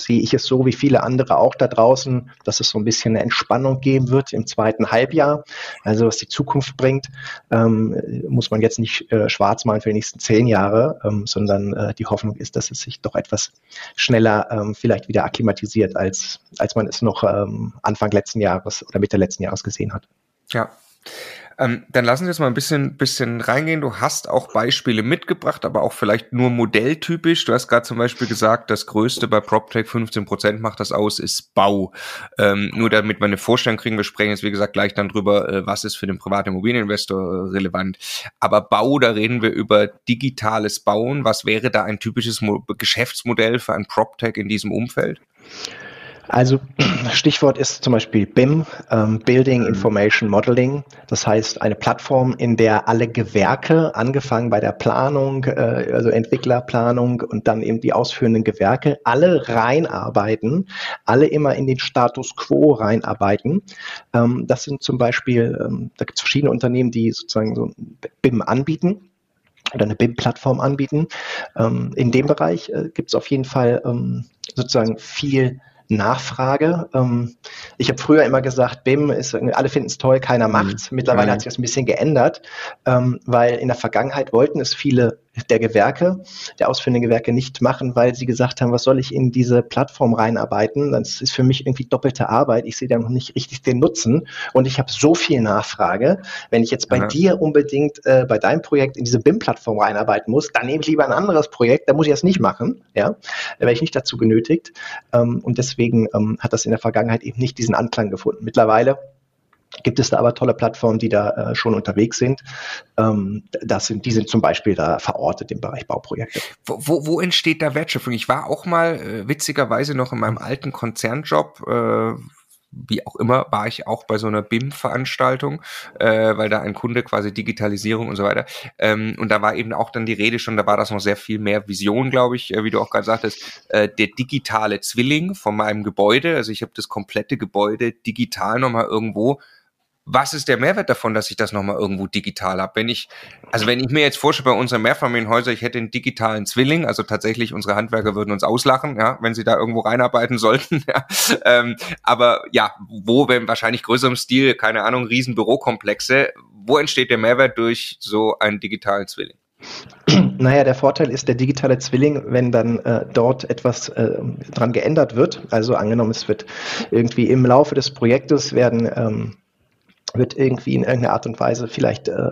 S1: sehe ich es so wie viele andere auch da draußen, dass es so ein bisschen eine Entspannung geben wird im zweiten Halbjahr. Also was die Zukunft bringt, ähm, muss man jetzt nicht äh, schwarz malen für die nächsten zehn Jahre, ähm, sondern äh, die Hoffnung ist, dass es sich doch etwas schneller ähm, vielleicht wieder akklimatisiert, als, als man es noch ähm, Anfang letzten Jahres oder Mitte letzten Jahres gesehen hat.
S3: Ja. Ähm, dann lassen Sie uns mal ein bisschen, bisschen reingehen. Du hast auch Beispiele mitgebracht, aber auch vielleicht nur modelltypisch. Du hast gerade zum Beispiel gesagt, das Größte bei PropTech, 15 Prozent macht das aus, ist Bau. Ähm, nur damit wir eine Vorstellung kriegen, wir sprechen jetzt wie gesagt gleich dann drüber, äh, was ist für den privaten Immobilieninvestor äh, relevant. Aber Bau, da reden wir über digitales Bauen. Was wäre da ein typisches Mo Geschäftsmodell für ein PropTech in diesem Umfeld?
S1: Also Stichwort ist zum Beispiel BIM, ähm, Building Information Modeling. Das heißt eine Plattform, in der alle Gewerke, angefangen bei der Planung, äh, also Entwicklerplanung und dann eben die ausführenden Gewerke, alle reinarbeiten, alle immer in den Status quo reinarbeiten. Ähm, das sind zum Beispiel, ähm, da gibt es verschiedene Unternehmen, die sozusagen so BIM anbieten oder eine BIM-Plattform anbieten. Ähm, in dem Bereich äh, gibt es auf jeden Fall ähm, sozusagen viel Nachfrage. Ähm, ich habe früher immer gesagt, BIM ist, alle finden es toll, keiner mhm. macht's. Mittlerweile mhm. hat sich das ein bisschen geändert, ähm, weil in der Vergangenheit wollten es viele der Gewerke, der ausführenden Gewerke nicht machen, weil sie gesagt haben, was soll ich in diese Plattform reinarbeiten? Das ist für mich irgendwie doppelte Arbeit. Ich sehe da noch nicht richtig den Nutzen und ich habe so viel Nachfrage. Wenn ich jetzt bei ja. dir unbedingt äh, bei deinem Projekt in diese BIM-Plattform reinarbeiten muss, dann nehme ich lieber ein anderes Projekt, da muss ich das nicht machen. Ja, da wäre ich nicht dazu genötigt. Ähm, und deswegen ähm, hat das in der Vergangenheit eben nicht diesen Anklang gefunden. Mittlerweile gibt es da aber tolle Plattformen, die da äh, schon unterwegs sind. Ähm, das sind, die sind zum Beispiel da verortet im Bereich Bauprojekte.
S3: Wo, wo, wo entsteht da Wertschöpfung? Ich war auch mal äh, witzigerweise noch in meinem alten Konzernjob, äh, wie auch immer, war ich auch bei so einer BIM-Veranstaltung, äh, weil da ein Kunde quasi Digitalisierung und so weiter. Ähm, und da war eben auch dann die Rede schon, da war das noch sehr viel mehr Vision, glaube ich, äh, wie du auch gerade sagtest, äh, der digitale Zwilling von meinem Gebäude. Also ich habe das komplette Gebäude digital nochmal irgendwo was ist der Mehrwert davon, dass ich das nochmal irgendwo digital habe? Wenn ich, also wenn ich mir jetzt vorstelle, bei unseren Mehrfamilienhäusern, ich hätte einen digitalen Zwilling, also tatsächlich unsere Handwerker würden uns auslachen, ja, wenn sie da irgendwo reinarbeiten sollten. Ja. Ähm, aber ja, wo, wenn wahrscheinlich größerem Stil, keine Ahnung, riesen Bürokomplexe, wo entsteht der Mehrwert durch so einen digitalen Zwilling?
S1: Naja, der Vorteil ist der digitale Zwilling, wenn dann äh, dort etwas äh, dran geändert wird. Also angenommen, es wird irgendwie im Laufe des Projektes werden ähm, wird irgendwie in irgendeiner Art und Weise vielleicht äh,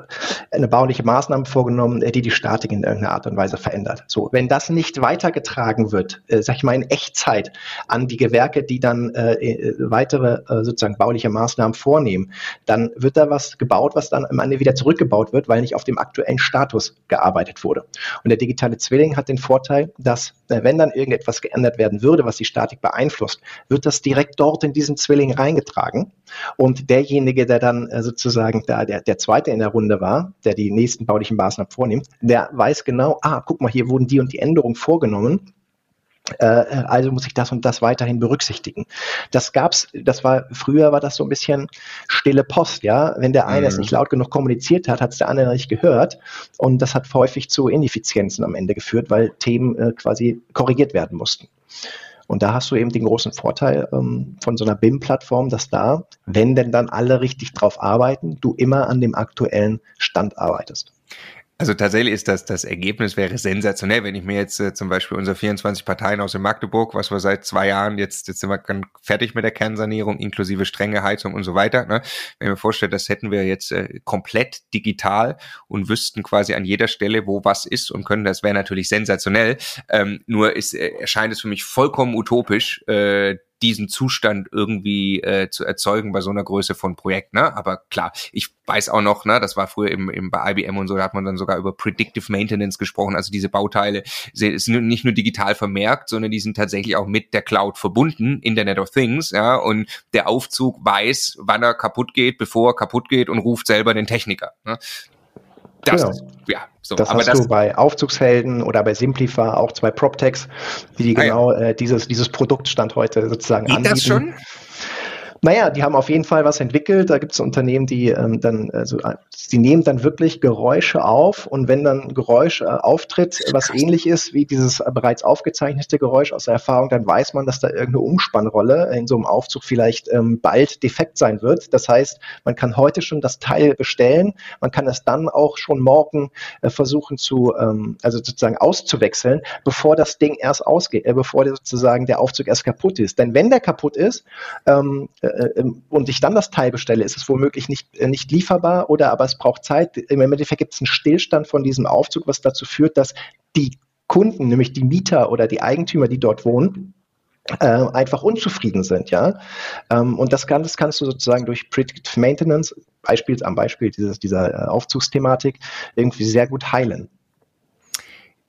S1: eine bauliche Maßnahme vorgenommen, äh, die die Statik in irgendeiner Art und Weise verändert. So, wenn das nicht weitergetragen wird, äh, sag ich mal in Echtzeit an die Gewerke, die dann äh, äh weitere äh, sozusagen bauliche Maßnahmen vornehmen, dann wird da was gebaut, was dann am Ende wieder zurückgebaut wird, weil nicht auf dem aktuellen Status gearbeitet wurde. Und der digitale Zwilling hat den Vorteil, dass äh, wenn dann irgendetwas geändert werden würde, was die Statik beeinflusst, wird das direkt dort in diesen Zwilling reingetragen und derjenige, der dann äh, sozusagen da der, der Zweite in der Runde war, der die nächsten baulichen Maßnahmen vornimmt, der weiß genau, ah, guck mal, hier wurden die und die Änderungen vorgenommen. Äh, also muss ich das und das weiterhin berücksichtigen. Das gab's, das war früher war das so ein bisschen stille Post, ja. Wenn der eine mhm. es nicht laut genug kommuniziert hat, hat es der andere nicht gehört und das hat häufig zu Ineffizienzen am Ende geführt, weil Themen äh, quasi korrigiert werden mussten. Und da hast du eben den großen Vorteil ähm, von so einer BIM-Plattform, dass da, wenn denn dann alle richtig drauf arbeiten, du immer an dem aktuellen Stand arbeitest.
S3: Also tatsächlich ist das, das Ergebnis wäre sensationell, wenn ich mir jetzt äh, zum Beispiel unsere 24 Parteien aus dem Magdeburg, was wir seit zwei Jahren, jetzt, jetzt sind wir fertig mit der Kernsanierung, inklusive strenge Heizung und so weiter. Ne? Wenn ich mir vorstelle, das hätten wir jetzt äh, komplett digital und wüssten quasi an jeder Stelle, wo was ist und können, das wäre natürlich sensationell. Ähm, nur ist, äh, erscheint es für mich vollkommen utopisch, äh, diesen Zustand irgendwie äh, zu erzeugen bei so einer Größe von Projekt. Ne? Aber klar, ich weiß auch noch, ne, das war früher im, im, bei IBM und so, da hat man dann sogar über Predictive Maintenance gesprochen. Also diese Bauteile sind nicht nur digital vermerkt, sondern die sind tatsächlich auch mit der Cloud verbunden, Internet of Things, ja, und der Aufzug weiß, wann er kaputt geht, bevor er kaputt geht und ruft selber den Techniker. Ne?
S1: Das, genau. ja, so. Das Aber hast das, du bei Aufzugshelden oder bei Simplify auch zwei PropTechs, die ah, genau ja. äh, dieses, dieses Produktstand heute sozusagen
S3: Geht anbieten. das schon?
S1: Naja, die haben auf jeden Fall was entwickelt. Da gibt es Unternehmen, die ähm, dann, also die nehmen dann wirklich Geräusche auf und wenn dann Geräusch äh, auftritt, was ähnlich ist wie dieses bereits aufgezeichnete Geräusch aus der Erfahrung, dann weiß man, dass da irgendeine Umspannrolle in so einem Aufzug vielleicht ähm, bald defekt sein wird. Das heißt, man kann heute schon das Teil bestellen, man kann es dann auch schon morgen äh, versuchen zu, ähm, also sozusagen auszuwechseln, bevor das Ding erst ausgeht, äh, bevor der sozusagen der Aufzug erst kaputt ist. Denn wenn der kaputt ist, ähm, äh, ähm, und ich dann das Teil bestelle, ist es womöglich nicht, äh, nicht lieferbar oder aber es braucht Zeit. Im Endeffekt gibt es einen Stillstand von diesem Aufzug, was dazu führt, dass die Kunden, nämlich die Mieter oder die Eigentümer, die dort wohnen, äh, einfach unzufrieden sind, ja. Ähm, und das, kann, das kannst du sozusagen durch Predictive Maintenance, Beispiel, am Beispiel dieses, dieser äh, Aufzugsthematik, irgendwie sehr gut heilen.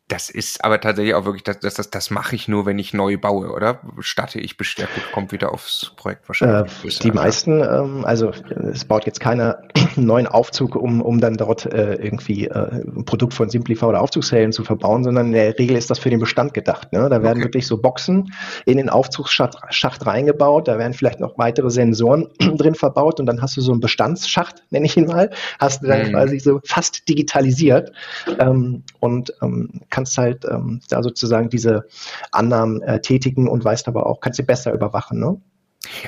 S3: Das ist aber tatsächlich auch wirklich, das, das, das, das mache ich nur, wenn ich neu baue, oder? Statte ich bestärkt, kommt wieder aufs Projekt wahrscheinlich.
S1: Äh, die meisten, ähm, also es baut jetzt keiner neuen Aufzug, um, um dann dort äh, irgendwie äh, ein Produkt von Simplify oder Aufzugshelden zu verbauen, sondern in der Regel ist das für den Bestand gedacht. Ne? Da werden okay. wirklich so Boxen in den Aufzugsschacht Schacht reingebaut, da werden vielleicht noch weitere Sensoren drin verbaut und dann hast du so einen Bestandsschacht, nenne ich ihn mal, hast du dann mhm. quasi so fast digitalisiert ähm, und ähm, kannst halt ähm, da sozusagen diese Annahmen äh, tätigen und weißt aber auch, kannst sie besser überwachen. Ne?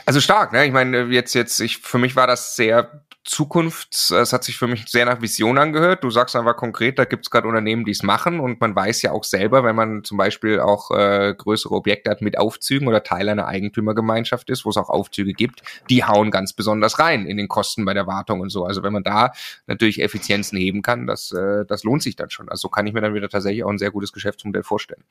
S3: Also stark, ne? Ich meine, jetzt, jetzt, ich, für mich war das sehr Zukunft, es hat sich für mich sehr nach Vision angehört. Du sagst einfach konkret, da gibt es gerade Unternehmen, die es machen und man weiß ja auch selber, wenn man zum Beispiel auch äh, größere Objekte hat mit Aufzügen oder Teil einer Eigentümergemeinschaft ist, wo es auch Aufzüge gibt, die hauen ganz besonders rein in den Kosten bei der Wartung und so. Also wenn man da natürlich Effizienzen heben kann, das, äh, das lohnt sich dann schon. Also so kann ich mir dann wieder tatsächlich auch ein sehr gutes Geschäftsmodell vorstellen.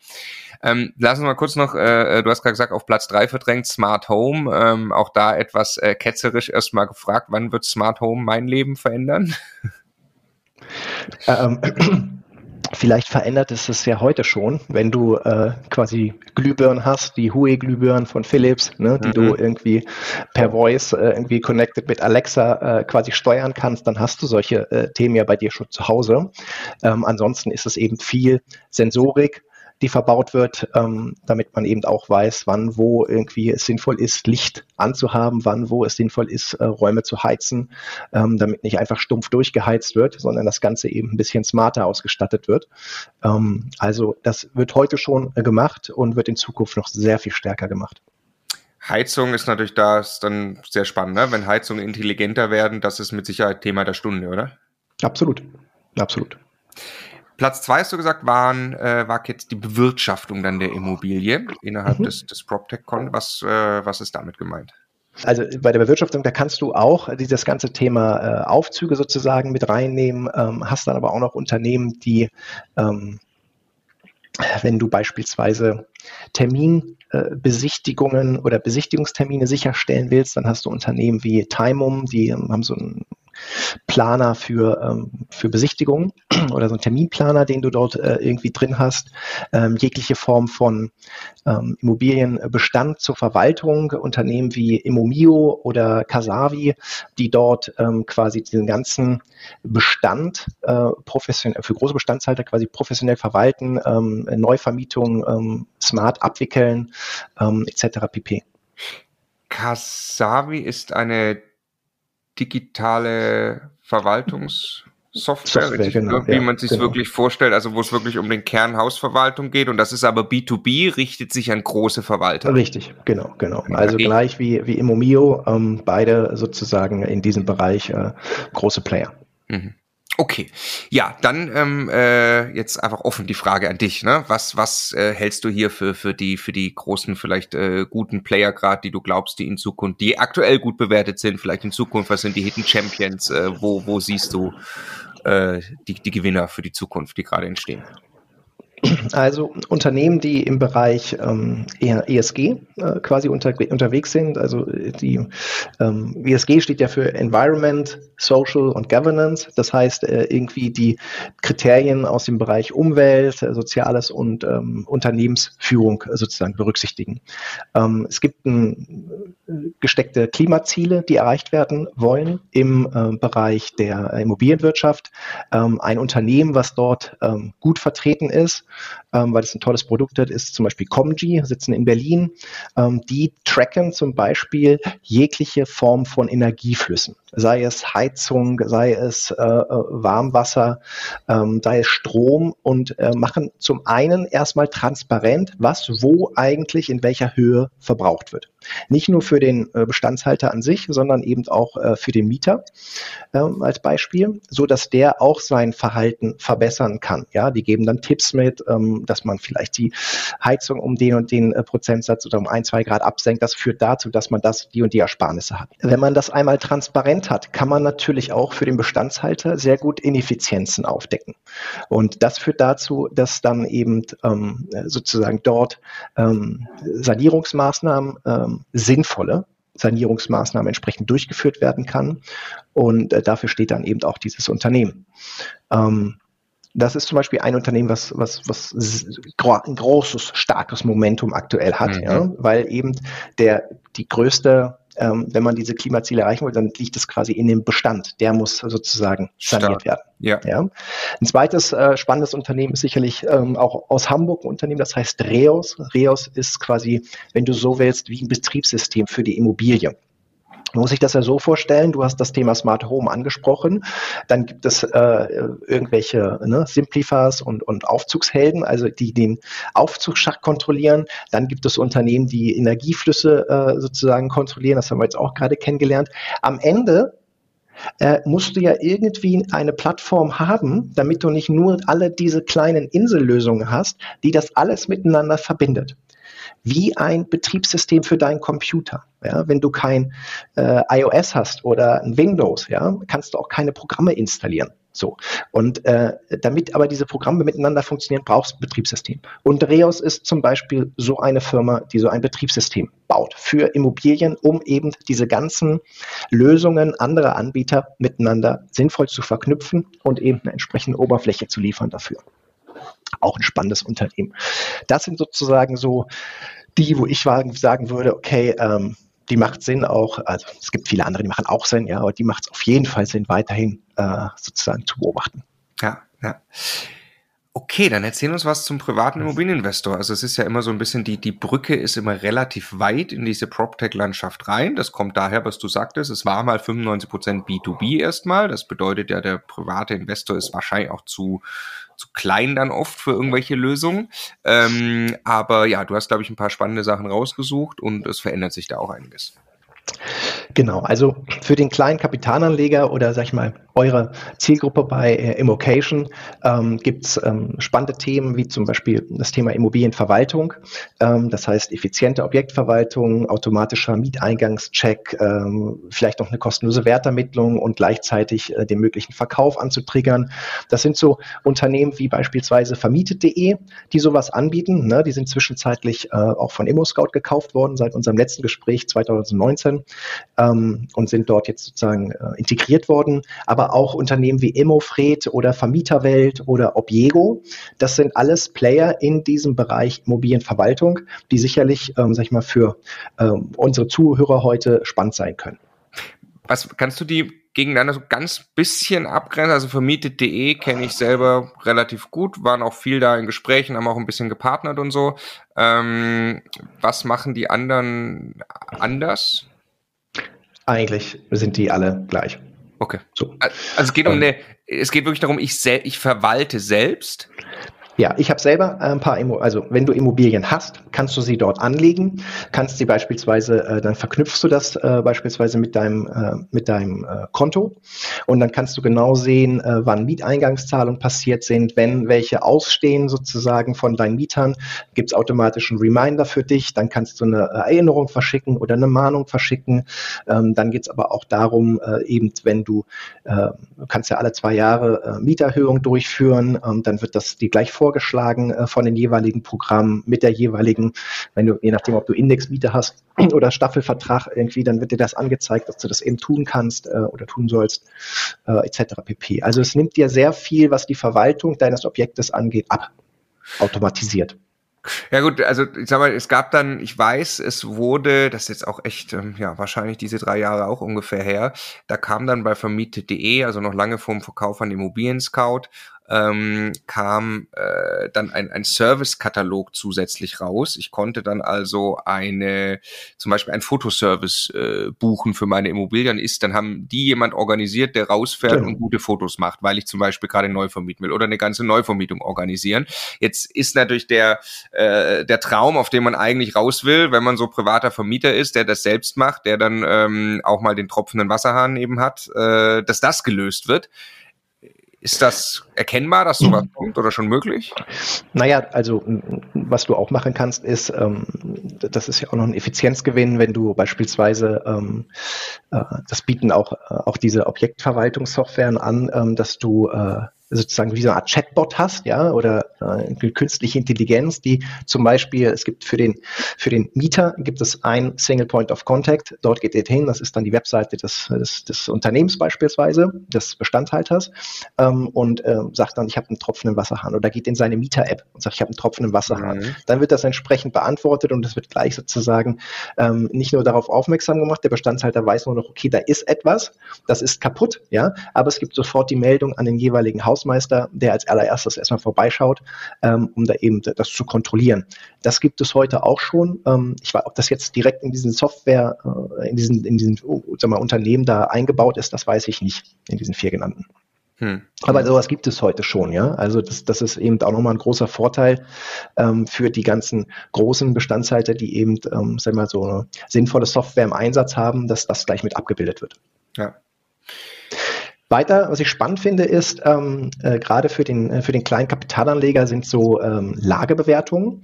S3: Ähm, lass uns mal kurz noch, äh, äh du hast gerade gesagt, auf Platz drei verdrängt Smart Home. Ähm, auch da etwas äh, ketzerisch erstmal gefragt, wann wird Smart Home mein Leben verändern?
S1: Ähm, vielleicht verändert es es ja heute schon, wenn du äh, quasi Glühbirnen hast, die Hue-Glühbirnen von Philips, ne, die mhm. du irgendwie per Voice äh, irgendwie connected mit Alexa äh, quasi steuern kannst, dann hast du solche äh, Themen ja bei dir schon zu Hause. Ähm, ansonsten ist es eben viel Sensorik, die verbaut wird, ähm, damit man eben auch weiß, wann, wo irgendwie es sinnvoll ist, Licht anzuhaben, wann, wo es sinnvoll ist, äh, Räume zu heizen, ähm, damit nicht einfach stumpf durchgeheizt wird, sondern das Ganze eben ein bisschen smarter ausgestattet wird. Ähm, also das wird heute schon äh, gemacht und wird in Zukunft noch sehr viel stärker gemacht.
S3: Heizung ist natürlich da dann sehr spannend, ne? wenn Heizungen intelligenter werden, das ist mit Sicherheit Thema der Stunde, oder?
S1: Absolut, absolut.
S3: Platz zwei, hast du gesagt, waren, äh, war jetzt die Bewirtschaftung dann der Immobilie innerhalb mhm. des, des PropTech-Con. Was, äh, was ist damit gemeint?
S1: Also bei der Bewirtschaftung, da kannst du auch dieses ganze Thema äh, Aufzüge sozusagen mit reinnehmen, ähm, hast dann aber auch noch Unternehmen, die, ähm, wenn du beispielsweise Terminbesichtigungen äh, oder Besichtigungstermine sicherstellen willst, dann hast du Unternehmen wie Timum, die ähm, haben so ein Planer für, ähm, für Besichtigungen oder so ein Terminplaner, den du dort äh, irgendwie drin hast. Ähm, jegliche Form von ähm, Immobilienbestand zur Verwaltung, Unternehmen wie Immomio oder Casavi, die dort ähm, quasi diesen ganzen Bestand äh, professionell, für große Bestandshalter quasi professionell verwalten, ähm, Neuvermietung ähm, smart abwickeln, etc. pp.
S3: Casavi ist eine digitale Verwaltungssoftware, Software, genau, wie ja, man sich genau. wirklich vorstellt, also wo es wirklich um den Kernhausverwaltung geht und das ist aber B2B, richtet sich an große Verwalter.
S1: Richtig, genau, genau. Also okay. gleich wie, wie Immomio, ähm, beide sozusagen in diesem Bereich äh, große Player. Mhm.
S3: Okay, ja, dann ähm, äh, jetzt einfach offen die Frage an dich. Ne? Was, was äh, hältst du hier für, für, die, für die großen, vielleicht äh, guten Player gerade, die du glaubst, die in Zukunft, die aktuell gut bewertet sind, vielleicht in Zukunft, was sind die Hidden Champions? Äh, wo, wo siehst du äh, die, die Gewinner für die Zukunft, die gerade entstehen?
S1: Also Unternehmen, die im Bereich ähm, ESG äh, quasi unter, unterwegs sind. Also die ähm, ESG steht ja für Environment, Social und Governance. Das heißt äh, irgendwie die Kriterien aus dem Bereich Umwelt, äh, Soziales und ähm, Unternehmensführung sozusagen berücksichtigen. Ähm, es gibt ein, äh, gesteckte Klimaziele, die erreicht werden wollen im äh, Bereich der Immobilienwirtschaft. Ähm, ein Unternehmen, was dort ähm, gut vertreten ist, ähm, weil es ein tolles Produkt hat, ist zum Beispiel Comgy, sitzen in Berlin. Ähm, die tracken zum Beispiel jegliche Form von Energieflüssen, sei es Heizung, sei es äh, äh Warmwasser, ähm, sei es Strom und äh, machen zum einen erstmal transparent, was wo eigentlich in welcher Höhe verbraucht wird. Nicht nur für den äh, Bestandshalter an sich, sondern eben auch äh, für den Mieter ähm, als Beispiel, so dass der auch sein Verhalten verbessern kann. Ja, die geben dann Tipps mit, ähm, dass man vielleicht die Heizung um den und den äh, Prozentsatz oder um ein, zwei Grad absenkt. Das führt dazu, dass man das die und die Ersparnisse hat. Wenn man das einmal transparent hat, kann man natürlich auch für den Bestandshalter sehr gut Ineffizienzen aufdecken. Und das führt dazu, dass dann eben ähm, sozusagen dort ähm, Sanierungsmaßnahmen ähm, sinnvolle Sanierungsmaßnahmen entsprechend durchgeführt werden kann. Und äh, dafür steht dann eben auch dieses Unternehmen. Ähm, das ist zum Beispiel ein Unternehmen, was, was, was ein großes, starkes Momentum aktuell hat, mhm. ja, weil eben der, die größte ähm, wenn man diese Klimaziele erreichen will, dann liegt es quasi in dem Bestand. Der muss sozusagen saniert Stark. werden. Ja. ja. Ein zweites äh, spannendes Unternehmen ist sicherlich ähm, auch aus Hamburg ein Unternehmen, das heißt Reos. Reos ist quasi, wenn du so willst, wie ein Betriebssystem für die Immobilie. Muss sich das ja so vorstellen, du hast das Thema Smart Home angesprochen, dann gibt es äh, irgendwelche ne, Simplifers und, und Aufzugshelden, also die den Aufzugsschacht kontrollieren. Dann gibt es Unternehmen, die Energieflüsse äh, sozusagen kontrollieren, das haben wir jetzt auch gerade kennengelernt. Am Ende äh, musst du ja irgendwie eine Plattform haben, damit du nicht nur alle diese kleinen Insellösungen hast, die das alles miteinander verbindet wie ein Betriebssystem für deinen Computer. Ja, wenn du kein äh, iOS hast oder ein Windows, ja, kannst du auch keine Programme installieren. So. Und äh, damit aber diese Programme miteinander funktionieren, brauchst du ein Betriebssystem. Und Reos ist zum Beispiel so eine Firma, die so ein Betriebssystem baut für Immobilien, um eben diese ganzen Lösungen anderer Anbieter miteinander sinnvoll zu verknüpfen und eben eine entsprechende Oberfläche zu liefern dafür auch ein spannendes Unternehmen. Das sind sozusagen so die, wo ich sagen würde, okay, ähm, die macht Sinn auch, also es gibt viele andere, die machen auch Sinn, ja, aber die macht es auf jeden Fall Sinn, weiterhin äh, sozusagen zu beobachten.
S3: Ja, ja. Okay, dann erzähl uns was zum privaten Immobilieninvestor. Also es ist ja immer so ein bisschen, die, die Brücke ist immer relativ weit in diese PropTech-Landschaft rein. Das kommt daher, was du sagtest, es war mal 95% B2B erstmal. Das bedeutet ja, der private Investor ist wahrscheinlich auch zu, zu klein dann oft für irgendwelche Lösungen. Ähm, aber ja, du hast, glaube ich, ein paar spannende Sachen rausgesucht und es verändert sich da auch einiges.
S1: Genau, also für den kleinen Kapitalanleger oder sag ich mal eure Zielgruppe bei äh, Immocation ähm, gibt es ähm, spannende Themen wie zum Beispiel das Thema Immobilienverwaltung, ähm, das heißt effiziente Objektverwaltung, automatischer Mieteingangscheck, ähm, vielleicht noch eine kostenlose Wertermittlung und gleichzeitig äh, den möglichen Verkauf anzutriggern. Das sind so Unternehmen wie beispielsweise vermietet.de, die sowas anbieten. Ne? Die sind zwischenzeitlich äh, auch von ImmoScout gekauft worden seit unserem letzten Gespräch 2019 ähm, und sind dort jetzt sozusagen äh, integriert worden. Aber auch Unternehmen wie Immofred oder Vermieterwelt oder Obiego, das sind alles Player in diesem Bereich Immobilienverwaltung, die sicherlich, ähm, sag ich mal, für ähm, unsere Zuhörer heute spannend sein können.
S3: Was kannst du die gegeneinander so ganz bisschen abgrenzen? Also vermietet.de kenne ich selber relativ gut, waren auch viel da in Gesprächen, haben auch ein bisschen gepartnert und so. Ähm, was machen die anderen anders?
S1: Eigentlich sind die alle gleich.
S3: Okay. So. Also es geht um ähm, eine, es geht wirklich darum, ich, ich verwalte selbst.
S1: Ja, ich habe selber ein paar, Immo also wenn du Immobilien hast, kannst du sie dort anlegen, kannst sie beispielsweise, äh, dann verknüpfst du das äh, beispielsweise mit deinem, äh, mit deinem äh, Konto. Und dann kannst du genau sehen, äh, wann Mieteingangszahlungen passiert sind, wenn welche ausstehen sozusagen von deinen Mietern, gibt es automatisch einen Reminder für dich, dann kannst du eine Erinnerung verschicken oder eine Mahnung verschicken. Ähm, dann geht es aber auch darum, äh, eben wenn du, äh, kannst ja alle zwei Jahre äh, Mieterhöhung durchführen, ähm, dann wird das dir gleich vor vorgeschlagen äh, von den jeweiligen Programmen mit der jeweiligen, wenn du, je nachdem, ob du Indexmiete hast oder Staffelvertrag irgendwie, dann wird dir das angezeigt, dass du das eben tun kannst äh, oder tun sollst, äh, etc. pp. Also es nimmt dir sehr viel, was die Verwaltung deines Objektes angeht, ab. Automatisiert.
S3: Ja gut, also ich sag mal, es gab dann, ich weiß, es wurde, das ist jetzt auch echt, ähm, ja, wahrscheinlich diese drei Jahre auch ungefähr her, da kam dann bei vermietet.de, also noch lange vorm Verkauf an Immobilien Scout, ähm, kam äh, dann ein, ein Service-Katalog zusätzlich raus. Ich konnte dann also eine, zum Beispiel ein Fotoservice äh, buchen für meine Immobilien. Ist, dann haben die jemand organisiert, der rausfährt genau. und gute Fotos macht, weil ich zum Beispiel gerade neu vermieten will oder eine ganze Neuvermietung organisieren. Jetzt ist natürlich der, äh, der Traum, auf den man eigentlich raus will, wenn man so privater Vermieter ist, der das selbst macht, der dann ähm, auch mal den tropfenden Wasserhahn eben hat, äh, dass das gelöst wird. Ist das erkennbar, dass sowas mhm. kommt oder schon möglich?
S1: Naja, also was du auch machen kannst, ist, ähm, das ist ja auch noch ein Effizienzgewinn, wenn du beispielsweise, ähm, äh, das bieten auch, äh, auch diese Objektverwaltungssoftwaren an, ähm, dass du äh, sozusagen wie so eine Art Chatbot hast, ja, oder äh, künstliche Intelligenz, die zum Beispiel, es gibt für den, für den Mieter gibt es ein Single Point of Contact, dort geht er hin, das ist dann die Webseite des, des, des Unternehmens beispielsweise, des Bestandhalters, ähm, und äh, sagt dann, ich habe einen Tropfen im Wasserhahn oder geht in seine Mieter-App und sagt, ich habe einen Tropfen im Wasserhahn. Mhm. Dann wird das entsprechend beantwortet und es wird gleich sozusagen ähm, nicht nur darauf aufmerksam gemacht, der Bestandshalter weiß nur noch, okay, da ist etwas, das ist kaputt, ja, aber es gibt sofort die Meldung an den jeweiligen Hausmeister, der als allererstes erstmal vorbeischaut, ähm, um da eben das zu kontrollieren. Das gibt es heute auch schon. Ähm, ich weiß, ob das jetzt direkt in diesen Software, äh, in diesen, in diesen sag mal, Unternehmen da eingebaut ist, das weiß ich nicht, in diesen vier genannten. Hm. Aber sowas gibt es heute schon, ja. Also das, das ist eben auch nochmal ein großer Vorteil ähm, für die ganzen großen Bestandshalter, die eben, ähm, sagen wir mal, so eine sinnvolle Software im Einsatz haben, dass das gleich mit abgebildet wird.
S3: Ja.
S1: Weiter, was ich spannend finde, ist, ähm, äh, gerade für den, äh, für den kleinen Kapitalanleger sind so ähm, Lagebewertungen.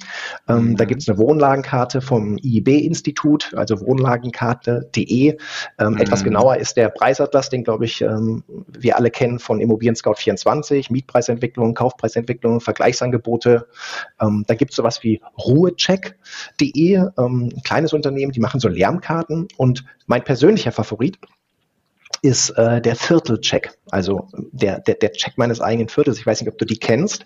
S1: Ähm, mhm. Da gibt es eine Wohnlagenkarte vom IIB-Institut, also wohnlagenkarte.de. Ähm, mhm. Etwas genauer ist der Preisatlas, den, glaube ich, ähm, wir alle kennen von Immobilien Scout 24, Mietpreisentwicklung, Kaufpreisentwicklung, Vergleichsangebote. Ähm, da gibt es sowas wie Ruhecheck.de, ähm, ein kleines Unternehmen, die machen so Lärmkarten. Und mein persönlicher Favorit ist äh, der Viertelcheck, also der, der, der Check meines eigenen Viertels. Ich weiß nicht, ob du die kennst.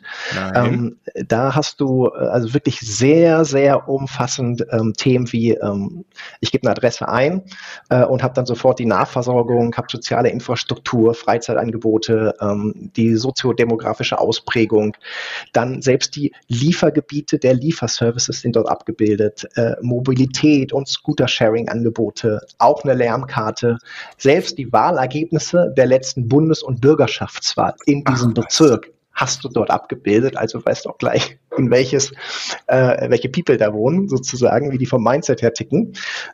S1: Ähm, da hast du äh, also wirklich sehr, sehr umfassend ähm, Themen wie, ähm, ich gebe eine Adresse ein äh, und habe dann sofort die Nachversorgung, habe soziale Infrastruktur, Freizeitangebote, ähm, die soziodemografische Ausprägung, dann selbst die Liefergebiete der Lieferservices sind dort abgebildet, äh, Mobilität und Scooter-Sharing-Angebote, auch eine Lärmkarte, selbst die Wahlergebnisse der letzten Bundes- und Bürgerschaftswahl in diesem Ach, Bezirk hast du dort abgebildet, also weißt du auch gleich, in welches, äh, welche People da wohnen, sozusagen, wie die vom Mindset her ticken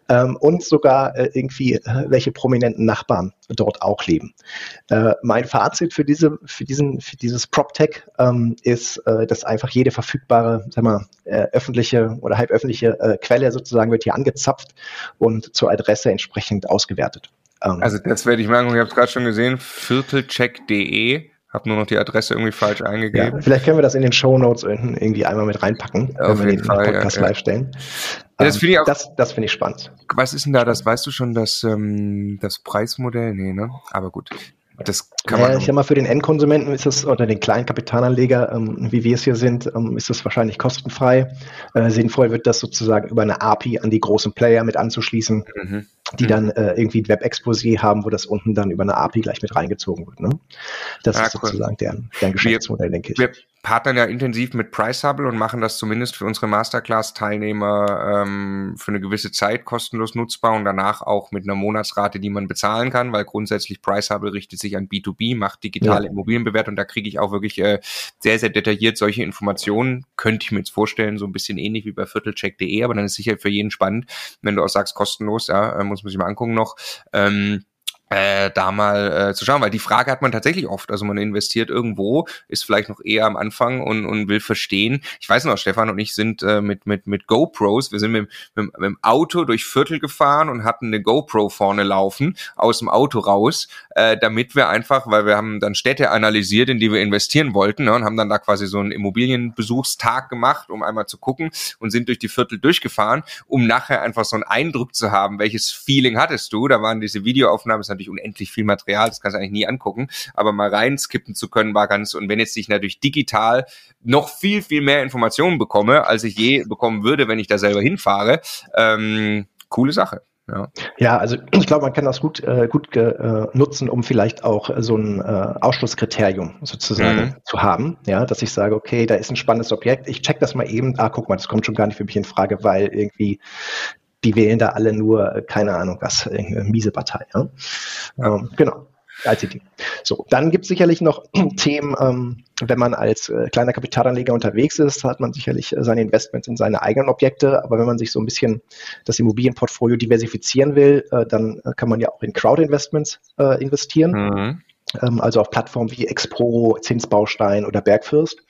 S1: ähm, und sogar äh, irgendwie, äh, welche prominenten Nachbarn dort auch leben. Äh, mein Fazit für diese, für diesen, für dieses PropTech ähm, ist, äh, dass einfach jede verfügbare, sag mal, äh, öffentliche oder halböffentliche Quelle sozusagen wird hier angezapft und zur Adresse entsprechend ausgewertet.
S3: Ähm, also das werde ich machen. Ich habe es gerade schon gesehen. Viertelcheck.de. Habe nur noch die Adresse irgendwie falsch eingegeben.
S1: Ja, vielleicht können wir das in den Show Notes irgendwie einmal mit reinpacken,
S3: ja, wenn wir den Fall,
S1: Podcast
S3: ja,
S1: live stellen.
S3: das finde ich auch.
S1: Das, das finde ich spannend.
S3: Was ist denn da? Das weißt du schon, das, ähm, das Preismodell? Nee, ne? Aber gut. Das kann man.
S1: Ja, ich sag mal, für den Endkonsumenten ist es, oder den kleinen Kapitalanleger, ähm, wie wir es hier sind, ähm, ist es wahrscheinlich kostenfrei. Äh, sinnvoll wird das sozusagen über eine API an die großen Player mit anzuschließen, mhm. die mhm. dann äh, irgendwie ein Web-Exposé haben, wo das unten dann über eine API gleich mit reingezogen wird. Ne? Das ja, ist cool. sozusagen deren, deren Geschäftsmodell, wir, denke ich.
S3: Wir partnern ja intensiv mit Priceable und machen das zumindest für unsere Masterclass-Teilnehmer ähm, für eine gewisse Zeit kostenlos nutzbar und danach auch mit einer Monatsrate, die man bezahlen kann, weil grundsätzlich Priceable richtet sich an B2B, macht digitale ja. Immobilienbewertung. Da kriege ich auch wirklich äh, sehr, sehr detailliert solche Informationen. Könnte ich mir jetzt vorstellen, so ein bisschen ähnlich wie bei viertelcheck.de, aber dann ist sicher für jeden spannend, wenn du auch sagst, kostenlos, ja, äh, muss man sich mal angucken noch. Ähm, äh, da mal äh, zu schauen, weil die Frage hat man tatsächlich oft. Also man investiert irgendwo, ist vielleicht noch eher am Anfang und, und will verstehen. Ich weiß noch, Stefan und ich sind äh, mit, mit, mit GoPros, wir sind mit, mit, mit dem Auto durch Viertel gefahren und hatten eine GoPro vorne laufen, aus dem Auto raus, äh, damit wir einfach, weil wir haben dann Städte analysiert, in die wir investieren wollten ne, und haben dann da quasi so einen Immobilienbesuchstag gemacht, um einmal zu gucken und sind durch die Viertel durchgefahren, um nachher einfach so einen Eindruck zu haben, welches Feeling hattest du. Da waren diese Videoaufnahmen, natürlich unendlich viel Material, das kannst du eigentlich nie angucken, aber mal reinskippen zu können war ganz, und wenn jetzt ich natürlich digital noch viel, viel mehr Informationen bekomme, als ich je bekommen würde, wenn ich da selber hinfahre, ähm, coole Sache.
S1: Ja. ja, also ich glaube, man kann das gut, äh, gut äh, nutzen, um vielleicht auch äh, so ein äh, Ausschlusskriterium sozusagen mhm. zu haben. Ja, dass ich sage, okay, da ist ein spannendes Objekt, ich check das mal eben, ah, guck mal, das kommt schon gar nicht für mich in Frage, weil irgendwie die wählen da alle nur, äh, keine Ahnung was, eine miese Partei. Ja? Ähm, genau. ICT. So, dann gibt es sicherlich noch Themen, ähm, wenn man als äh, kleiner Kapitalanleger unterwegs ist, hat man sicherlich äh, seine Investments in seine eigenen Objekte, aber wenn man sich so ein bisschen das Immobilienportfolio diversifizieren will, äh, dann äh, kann man ja auch in Crowd-Investments äh, investieren. Mhm ähm, also auf Plattformen wie Expro, Zinsbaustein oder Bergfürst.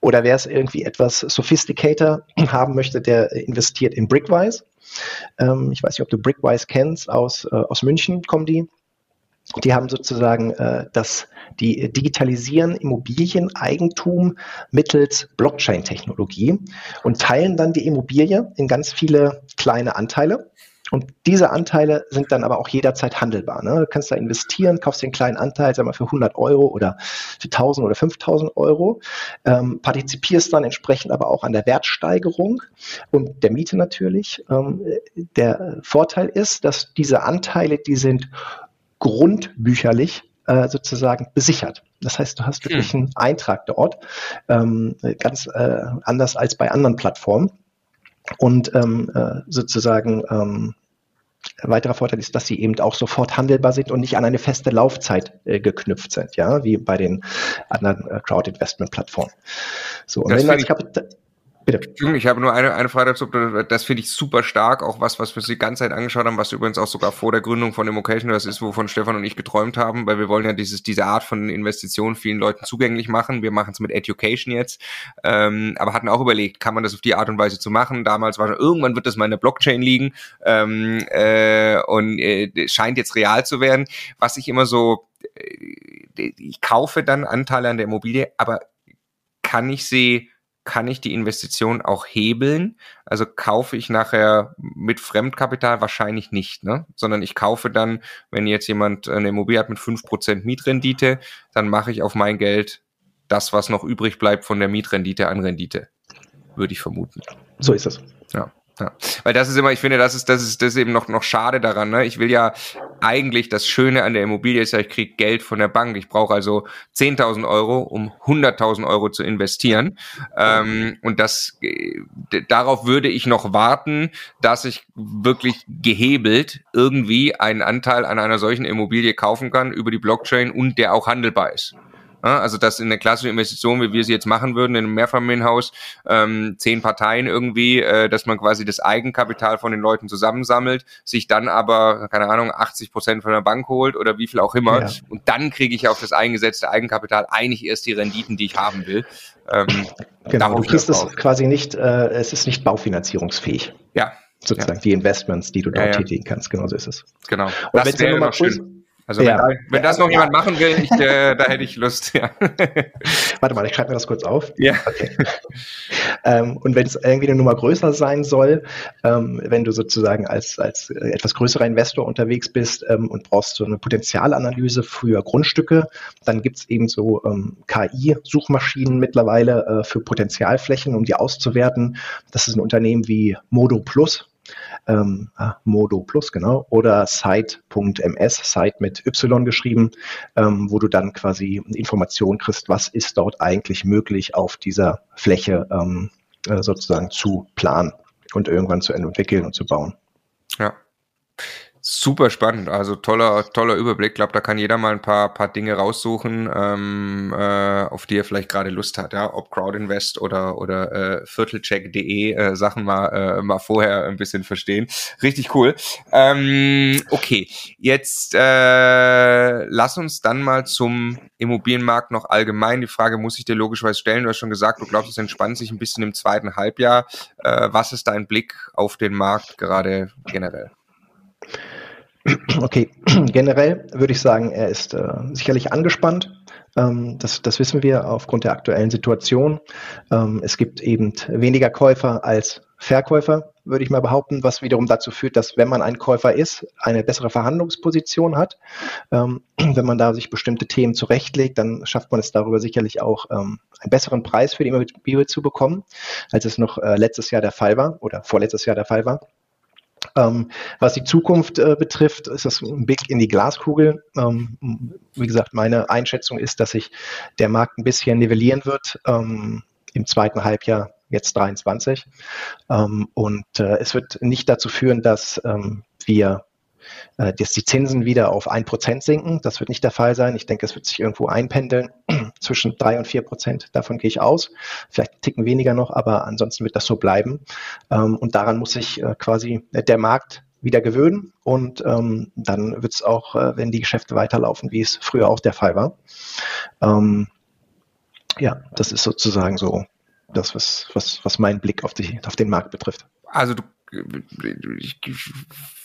S1: Oder wer es irgendwie etwas sophisticator haben möchte, der investiert in Brickwise. Ähm, ich weiß nicht, ob du Brickwise kennst, aus, äh, aus München kommen die. die haben sozusagen äh, das, die digitalisieren Immobilieneigentum mittels Blockchain-Technologie und teilen dann die Immobilie in ganz viele kleine Anteile. Und diese Anteile sind dann aber auch jederzeit handelbar. Ne? Du kannst da investieren, kaufst den kleinen Anteil, sag mal, für 100 Euro oder für 1000 oder 5000 Euro, ähm, partizipierst dann entsprechend aber auch an der Wertsteigerung und der Miete natürlich. Ähm, der Vorteil ist, dass diese Anteile, die sind grundbücherlich äh, sozusagen besichert. Das heißt, du hast wirklich hm. einen Eintrag dort, ähm, ganz äh, anders als bei anderen Plattformen. Und ähm, äh, sozusagen ähm, ein weiterer Vorteil ist, dass sie eben auch sofort handelbar sind und nicht an eine feste Laufzeit äh, geknüpft sind, ja, wie bei den anderen äh, Crowd-Investment-Plattformen.
S3: So, und das wenn dann Kapital Bitte. Ich habe nur eine, eine Frage dazu. Das finde ich super stark. Auch was, was wir die ganze Zeit angeschaut haben, was übrigens auch sogar vor der Gründung von Immocation, das ist, wovon Stefan und ich geträumt haben, weil wir wollen ja dieses, diese Art von Investition vielen Leuten zugänglich machen. Wir machen es mit Education jetzt. Ähm, aber hatten auch überlegt, kann man das auf die Art und Weise zu machen? Damals war schon, irgendwann wird das mal in der Blockchain liegen. Ähm, äh, und äh, scheint jetzt real zu werden. Was ich immer so, äh, ich kaufe dann Anteile an der Immobilie, aber kann ich sie kann ich die Investition auch hebeln? Also kaufe ich nachher mit Fremdkapital wahrscheinlich nicht, ne? Sondern ich kaufe dann, wenn jetzt jemand eine Immobilie hat mit fünf Prozent Mietrendite, dann mache ich auf mein Geld das, was noch übrig bleibt von der Mietrendite an Rendite. Würde ich vermuten.
S1: So ist es.
S3: Ja. Ja. Weil das ist immer, ich finde, das ist, das ist, das ist eben noch, noch schade daran. Ne? Ich will ja eigentlich, das Schöne an der Immobilie ist ja, ich kriege Geld von der Bank. Ich brauche also 10.000 Euro, um 100.000 Euro zu investieren. Ähm, und das, darauf würde ich noch warten, dass ich wirklich gehebelt irgendwie einen Anteil an einer solchen Immobilie kaufen kann über die Blockchain und der auch handelbar ist. Also dass in der klassischen Investition, wie wir sie jetzt machen würden, in einem Mehrfamilienhaus, ähm, zehn Parteien irgendwie, äh, dass man quasi das Eigenkapital von den Leuten zusammensammelt, sich dann aber, keine Ahnung, 80 Prozent von der Bank holt oder wie viel auch immer. Ja. Und dann kriege ich auf das eingesetzte Eigenkapital eigentlich erst die Renditen, die ich haben will.
S1: Ähm, genau, du kriegst es quasi nicht, äh, es ist nicht baufinanzierungsfähig.
S3: Ja.
S1: Sozusagen ja. die Investments, die du dort ja, tätigen kannst, genau so ist es.
S3: Genau. Und das wäre noch schön. Also ja. wenn, wenn das noch jemand machen will, ich, äh, da hätte ich Lust. Ja.
S1: Warte mal, ich schreibe mir das kurz auf. Ja. Okay. ähm, und wenn es irgendwie eine Nummer größer sein soll, ähm, wenn du sozusagen als, als etwas größerer Investor unterwegs bist ähm, und brauchst so eine Potenzialanalyse für Grundstücke, dann gibt es eben so ähm, KI-Suchmaschinen mittlerweile äh, für Potenzialflächen, um die auszuwerten. Das ist ein Unternehmen wie Modo Plus ähm, ah, Modo Plus, genau, oder site.ms, Site mit Y geschrieben, ähm, wo du dann quasi Informationen kriegst, was ist dort eigentlich möglich auf dieser Fläche ähm, äh, sozusagen zu planen und irgendwann zu entwickeln und zu bauen.
S3: Ja. Super spannend, also toller, toller Überblick. Ich glaube, da kann jeder mal ein paar, paar Dinge raussuchen, ähm, äh, auf die er vielleicht gerade Lust hat, ja, ob Crowdinvest oder oder äh, Viertelcheck.de äh, Sachen mal äh, mal vorher ein bisschen verstehen. Richtig cool. Ähm, okay, jetzt äh, lass uns dann mal zum Immobilienmarkt noch allgemein. Die Frage muss ich dir logischerweise stellen. Du hast schon gesagt, du glaubst, es entspannt sich ein bisschen im zweiten Halbjahr. Äh, was ist dein Blick auf den Markt gerade generell?
S1: Okay, generell würde ich sagen, er ist äh, sicherlich angespannt. Ähm, das, das wissen wir aufgrund der aktuellen Situation. Ähm, es gibt eben weniger Käufer als Verkäufer, würde ich mal behaupten, was wiederum dazu führt, dass wenn man ein Käufer ist, eine bessere Verhandlungsposition hat. Ähm, wenn man da sich bestimmte Themen zurechtlegt, dann schafft man es darüber sicherlich auch, ähm, einen besseren Preis für die Immobilie zu bekommen, als es noch äh, letztes Jahr der Fall war oder vorletztes Jahr der Fall war. Ähm, was die Zukunft äh, betrifft, ist das ein Blick in die Glaskugel. Ähm, wie gesagt, meine Einschätzung ist, dass sich der Markt ein bisschen nivellieren wird ähm, im zweiten Halbjahr jetzt 23. Ähm, und äh, es wird nicht dazu führen, dass ähm, wir äh, dass die Zinsen wieder auf 1% sinken. Das wird nicht der Fall sein. Ich denke, es wird sich irgendwo einpendeln zwischen 3 und 4%. Davon gehe ich aus. Vielleicht ticken weniger noch, aber ansonsten wird das so bleiben. Ähm, und daran muss sich äh, quasi der Markt wieder gewöhnen und ähm, dann wird es auch, äh, wenn die Geschäfte weiterlaufen, wie es früher auch der Fall war. Ähm, ja, das ist sozusagen so das, was, was, was mein Blick auf, die, auf den Markt betrifft.
S3: Also du ich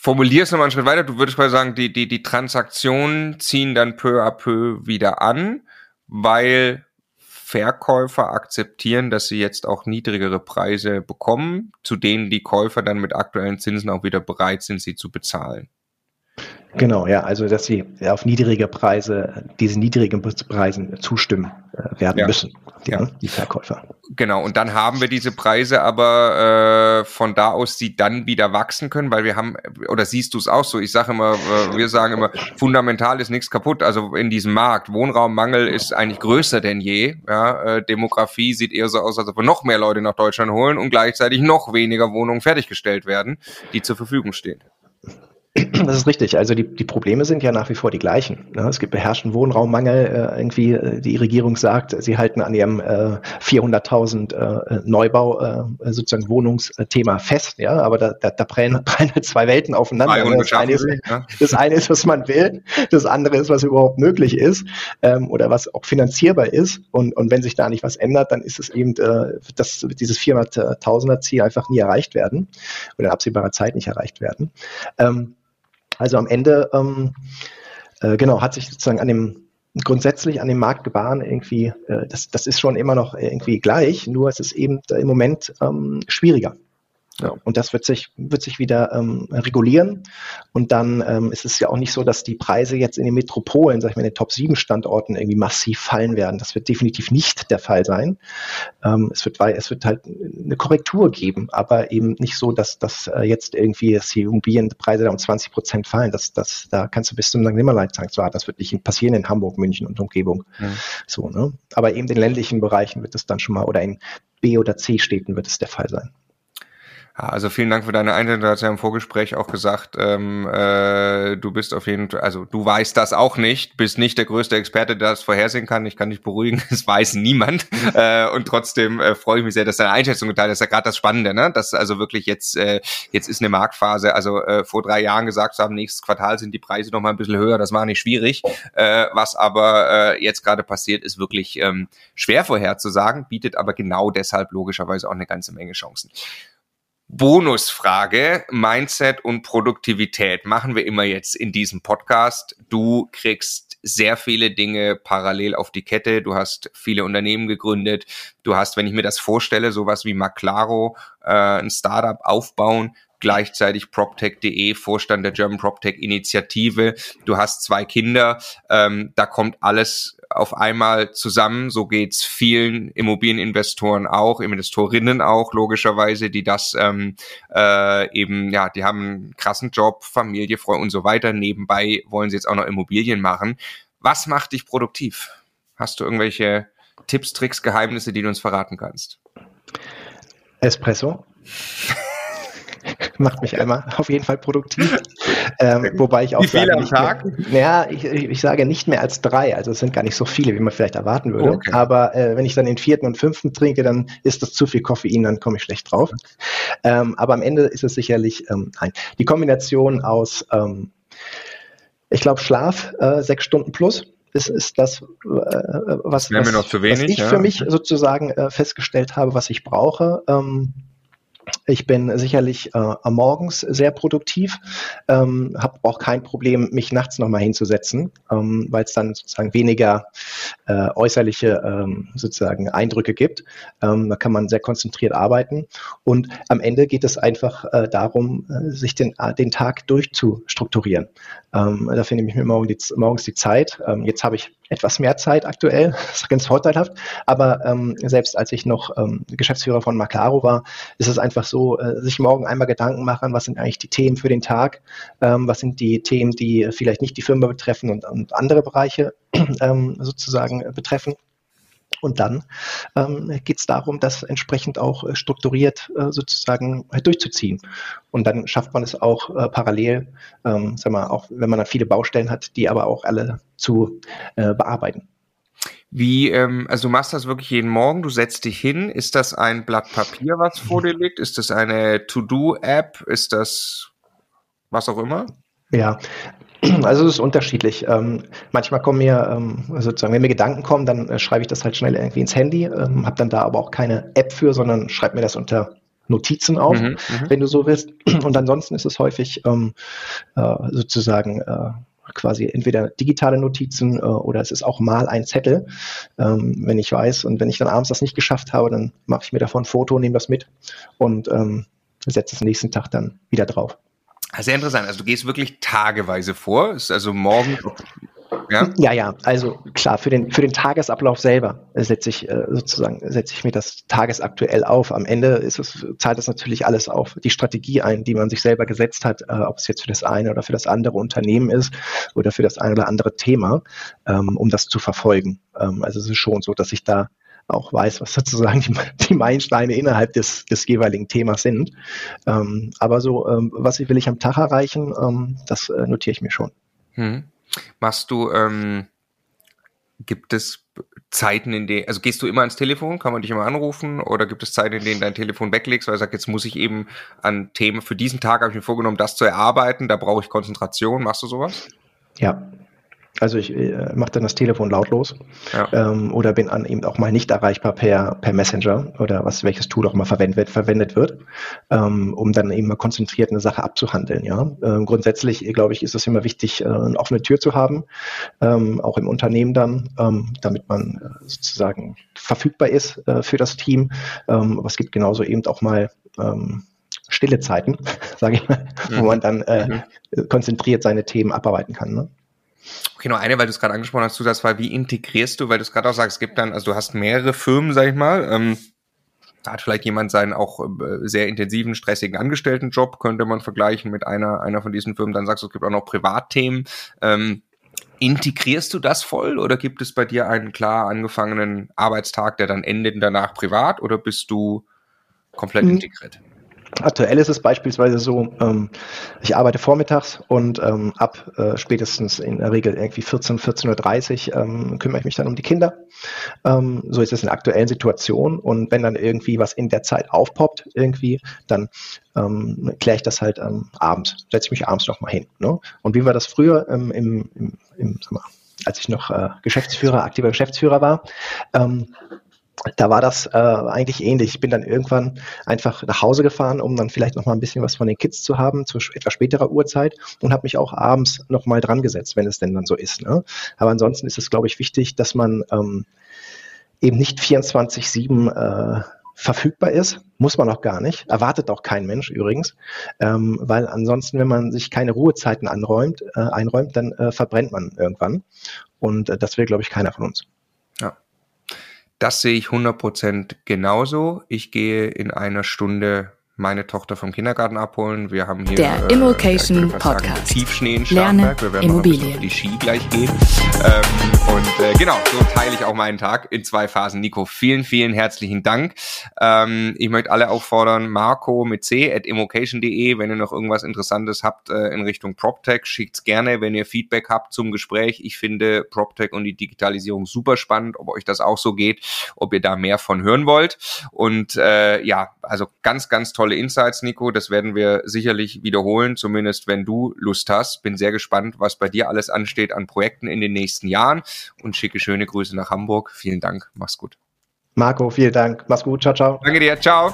S3: formuliere es nochmal einen Schritt weiter, du würdest quasi sagen, die, die, die Transaktionen ziehen dann peu à peu wieder an, weil Verkäufer akzeptieren, dass sie jetzt auch niedrigere Preise bekommen, zu denen die Käufer dann mit aktuellen Zinsen auch wieder bereit sind, sie zu bezahlen.
S1: Genau, ja, also dass sie auf niedrige Preise, diese niedrigen Preisen zustimmen äh, werden ja. müssen,
S3: die, ja. die Verkäufer. Genau, und dann haben wir diese Preise aber äh, von da aus, die dann wieder wachsen können, weil wir haben, oder siehst du es auch so, ich sage immer, äh, wir sagen immer, fundamental ist nichts kaputt, also in diesem Markt, Wohnraummangel ist eigentlich größer denn je, ja, äh, Demografie sieht eher so aus, als ob wir noch mehr Leute nach Deutschland holen und gleichzeitig noch weniger Wohnungen fertiggestellt werden, die zur Verfügung stehen.
S1: Das ist richtig. Also die, die Probleme sind ja nach wie vor die gleichen. Ne? Es gibt beherrschten Wohnraummangel. Äh, irgendwie äh, die Regierung sagt, sie halten an ihrem äh, 400.000 äh, Neubau sozusagen Wohnungsthema fest. Ja, aber da, da, da prallen, prallen halt zwei Welten aufeinander. Ne? Das eine, ist, das eine ist, was man will. Das andere ist, was überhaupt möglich ist ähm, oder was auch finanzierbar ist. Und, und wenn sich da nicht was ändert, dann ist es eben, dass dieses 400.000er Ziel einfach nie erreicht werden oder in absehbarer Zeit nicht erreicht werden. Ähm, also am Ende, ähm, äh, genau, hat sich sozusagen an dem grundsätzlich an dem Markt gebaren irgendwie, äh, das, das ist schon immer noch irgendwie gleich, nur es ist eben im Moment ähm, schwieriger. Ja. Und das wird sich, wird sich wieder ähm, regulieren. Und dann ähm, ist es ja auch nicht so, dass die Preise jetzt in den Metropolen, sag ich mal, in den Top 7 Standorten irgendwie massiv fallen werden. Das wird definitiv nicht der Fall sein. Ähm, es, wird, es wird halt eine Korrektur geben, aber eben nicht so, dass, dass äh, jetzt irgendwie die Immobilienpreise da um 20 Prozent fallen. Das, das, da kannst du bis zum Nimmerleid sagen, so, das wird nicht passieren in Hamburg, München und Umgebung. Ja. So, ne? Aber eben in ländlichen Bereichen wird es dann schon mal oder in B- oder C-Städten wird es der Fall sein.
S3: Also vielen Dank für deine Einladung. Du hast ja im Vorgespräch auch gesagt, ähm, äh, du bist auf jeden Fall, also du weißt das auch nicht, bist nicht der größte Experte, der das vorhersehen kann. Ich kann dich beruhigen, es weiß niemand. Äh, und trotzdem äh, freue ich mich sehr, dass deine Einschätzung geteilt ist. Das ist ja gerade das Spannende, ne? Dass also wirklich jetzt, äh, jetzt ist eine Marktphase. Also äh, vor drei Jahren gesagt zu haben, nächstes Quartal sind die Preise noch mal ein bisschen höher, das war nicht schwierig. Äh, was aber äh, jetzt gerade passiert, ist wirklich ähm, schwer vorherzusagen, bietet aber genau deshalb logischerweise auch eine ganze Menge Chancen. Bonusfrage, Mindset und Produktivität machen wir immer jetzt in diesem Podcast. Du kriegst sehr viele Dinge parallel auf die Kette. Du hast viele Unternehmen gegründet. Du hast, wenn ich mir das vorstelle, sowas wie Maclaro, äh, ein Startup aufbauen, gleichzeitig PropTech.de, Vorstand der German PropTech Initiative. Du hast zwei Kinder. Ähm, da kommt alles auf einmal zusammen. So geht's vielen Immobilieninvestoren auch, Investorinnen auch logischerweise, die das ähm, äh, eben, ja, die haben einen krassen Job, Familie, Freunde und so weiter. Nebenbei wollen sie jetzt auch noch Immobilien machen. Was macht dich produktiv? Hast du irgendwelche Tipps, Tricks, Geheimnisse, die du uns verraten kannst?
S1: Espresso. macht mich einmal auf jeden Fall produktiv. Ähm, wobei ich auch
S3: wie viele am Tag?
S1: Ja, ich, ich, sage nicht mehr als drei. Also es sind gar nicht so viele, wie man vielleicht erwarten würde. Okay. Aber äh, wenn ich dann den vierten und fünften trinke, dann ist das zu viel Koffein, dann komme ich schlecht drauf. Ähm, aber am Ende ist es sicherlich ähm, nein. Die Kombination aus, ähm, ich glaube, Schlaf äh, sechs Stunden plus ist, ist das, äh, was, was,
S3: wenig,
S1: was ich ja. für mich sozusagen äh, festgestellt habe, was ich brauche. Ähm, ich bin sicherlich äh, morgens sehr produktiv, ähm, habe auch kein Problem, mich nachts nochmal hinzusetzen, ähm, weil es dann sozusagen weniger äh, äußerliche ähm, sozusagen Eindrücke gibt. Ähm, da kann man sehr konzentriert arbeiten. Und am Ende geht es einfach äh, darum, äh, sich den, äh, den Tag durchzustrukturieren. Ähm, da finde ich mir morgen die, morgens die Zeit. Ähm, jetzt habe ich etwas mehr Zeit aktuell, das ist ganz vorteilhaft. Aber ähm, selbst als ich noch ähm, Geschäftsführer von Maclaro war, ist es einfach so, äh, sich morgen einmal Gedanken machen, was sind eigentlich die Themen für den Tag, ähm, was sind die Themen, die vielleicht nicht die Firma betreffen und, und andere Bereiche ähm, sozusagen betreffen. Und dann ähm, geht es darum, das entsprechend auch äh, strukturiert äh, sozusagen durchzuziehen. Und dann schafft man es auch äh, parallel, ähm, sag mal, auch wenn man dann viele Baustellen hat, die aber auch alle zu äh, bearbeiten.
S3: Wie, ähm, also du machst das wirklich jeden Morgen, du setzt dich hin. Ist das ein Blatt Papier, was vor dir liegt? Ist das eine To-Do-App? Ist das was auch immer?
S1: Ja, also es ist unterschiedlich. Ähm, manchmal kommen mir ähm, sozusagen, wenn mir Gedanken kommen, dann äh, schreibe ich das halt schnell irgendwie ins Handy, ähm, habe dann da aber auch keine App für, sondern schreibe mir das unter Notizen auf, mhm, mhm, wenn du so willst. Und ansonsten ist es häufig ähm, äh, sozusagen äh, quasi entweder digitale Notizen äh, oder es ist auch mal ein Zettel, ähm, wenn ich weiß. Und wenn ich dann abends das nicht geschafft habe, dann mache ich mir davon ein Foto, nehme das mit und ähm, setze es nächsten Tag dann wieder drauf.
S3: Sehr interessant. Also du gehst wirklich tageweise vor. Ist also morgen
S1: ja? ja, ja, also klar, für den, für den Tagesablauf selber setze ich äh, sozusagen, setze ich mir das tagesaktuell auf. Am Ende ist es, zahlt das natürlich alles auf die Strategie ein, die man sich selber gesetzt hat, äh, ob es jetzt für das eine oder für das andere Unternehmen ist oder für das eine oder andere Thema, ähm, um das zu verfolgen. Ähm, also es ist schon so, dass ich da auch weiß, was sozusagen die, die Meilensteine innerhalb des, des jeweiligen Themas sind. Ähm, aber so, ähm, was will ich am Tag erreichen, ähm, das äh, notiere ich mir schon. Hm.
S3: Machst du, ähm, gibt es Zeiten, in denen, also gehst du immer ans Telefon, kann man dich immer anrufen oder gibt es Zeiten, in denen dein Telefon weglegst, weil du sagst, jetzt muss ich eben an Themen, für diesen Tag habe ich mir vorgenommen, das zu erarbeiten, da brauche ich Konzentration, machst du sowas?
S1: Ja, also ich äh, mache dann das Telefon lautlos ja. ähm, oder bin an eben auch mal nicht erreichbar per, per Messenger oder was welches Tool auch mal verwendet, verwendet wird, ähm, um dann eben mal konzentriert eine Sache abzuhandeln. Ja, ähm, grundsätzlich glaube ich ist es immer wichtig, äh, eine offene Tür zu haben, ähm, auch im Unternehmen dann, ähm, damit man äh, sozusagen verfügbar ist äh, für das Team. Ähm, aber es gibt genauso eben auch mal stille Zeiten, sage ich mal, mhm. wo man dann äh, mhm. konzentriert seine Themen abarbeiten kann. Ne?
S3: Okay, nur eine, weil du es gerade angesprochen hast, Zusatzfrage, wie integrierst du, weil du es gerade auch sagst, es gibt dann, also du hast mehrere Firmen, sag ich mal, ähm, da hat vielleicht jemand seinen auch äh, sehr intensiven, stressigen Angestelltenjob, könnte man vergleichen mit einer, einer von diesen Firmen, dann sagst du, es gibt auch noch Privatthemen. Ähm, integrierst du das voll oder gibt es bei dir einen klar angefangenen Arbeitstag, der dann endet danach privat oder bist du komplett mhm.
S1: Aktuell ist es beispielsweise so, ähm, ich arbeite vormittags und ähm, ab äh, spätestens in der Regel irgendwie 14, 14.30 Uhr ähm, kümmere ich mich dann um die Kinder. Ähm, so ist es in der aktuellen Situation und wenn dann irgendwie was in der Zeit aufpoppt irgendwie, dann ähm, kläre ich das halt abends, setze ich mich abends nochmal hin. Ne? Und wie war das früher ähm, im, im, im, als ich noch äh, Geschäftsführer, aktiver Geschäftsführer war, ähm, da war das äh, eigentlich ähnlich. Ich bin dann irgendwann einfach nach Hause gefahren, um dann vielleicht noch mal ein bisschen was von den Kids zu haben, zu etwas späterer Uhrzeit und habe mich auch abends noch mal dran gesetzt, wenn es denn dann so ist. Ne? Aber ansonsten ist es, glaube ich, wichtig, dass man ähm, eben nicht 24-7 äh, verfügbar ist, muss man auch gar nicht, erwartet auch kein Mensch übrigens, ähm, weil ansonsten, wenn man sich keine Ruhezeiten anräumt, äh, einräumt, dann äh, verbrennt man irgendwann und äh, das will, glaube ich, keiner von uns.
S3: Das sehe ich 100% genauso. Ich gehe in einer Stunde meine Tochter vom Kindergarten abholen. Wir haben hier
S2: der äh, Immocation Podcast. Sagen,
S3: Tiefschnee in Starnberg. Wir werden Immobilien. auf die Ski gleich gehen. Ähm, und äh, genau, so teile ich auch meinen Tag in zwei Phasen. Nico, vielen, vielen herzlichen Dank. Ähm, ich möchte alle auffordern, Marco mit C at immocation.de, wenn ihr noch irgendwas Interessantes habt äh, in Richtung PropTech, schickt's gerne, wenn ihr Feedback habt zum Gespräch. Ich finde PropTech und die Digitalisierung super spannend, ob euch das auch so geht, ob ihr da mehr von hören wollt. Und äh, ja, also ganz, ganz toll tolle Insights, Nico. Das werden wir sicherlich wiederholen, zumindest wenn du Lust hast. Bin sehr gespannt, was bei dir alles ansteht an Projekten in den nächsten Jahren und schicke schöne Grüße nach Hamburg. Vielen Dank. Mach's gut.
S1: Marco, vielen Dank. Mach's gut. Ciao, ciao.
S3: Danke dir. Ciao.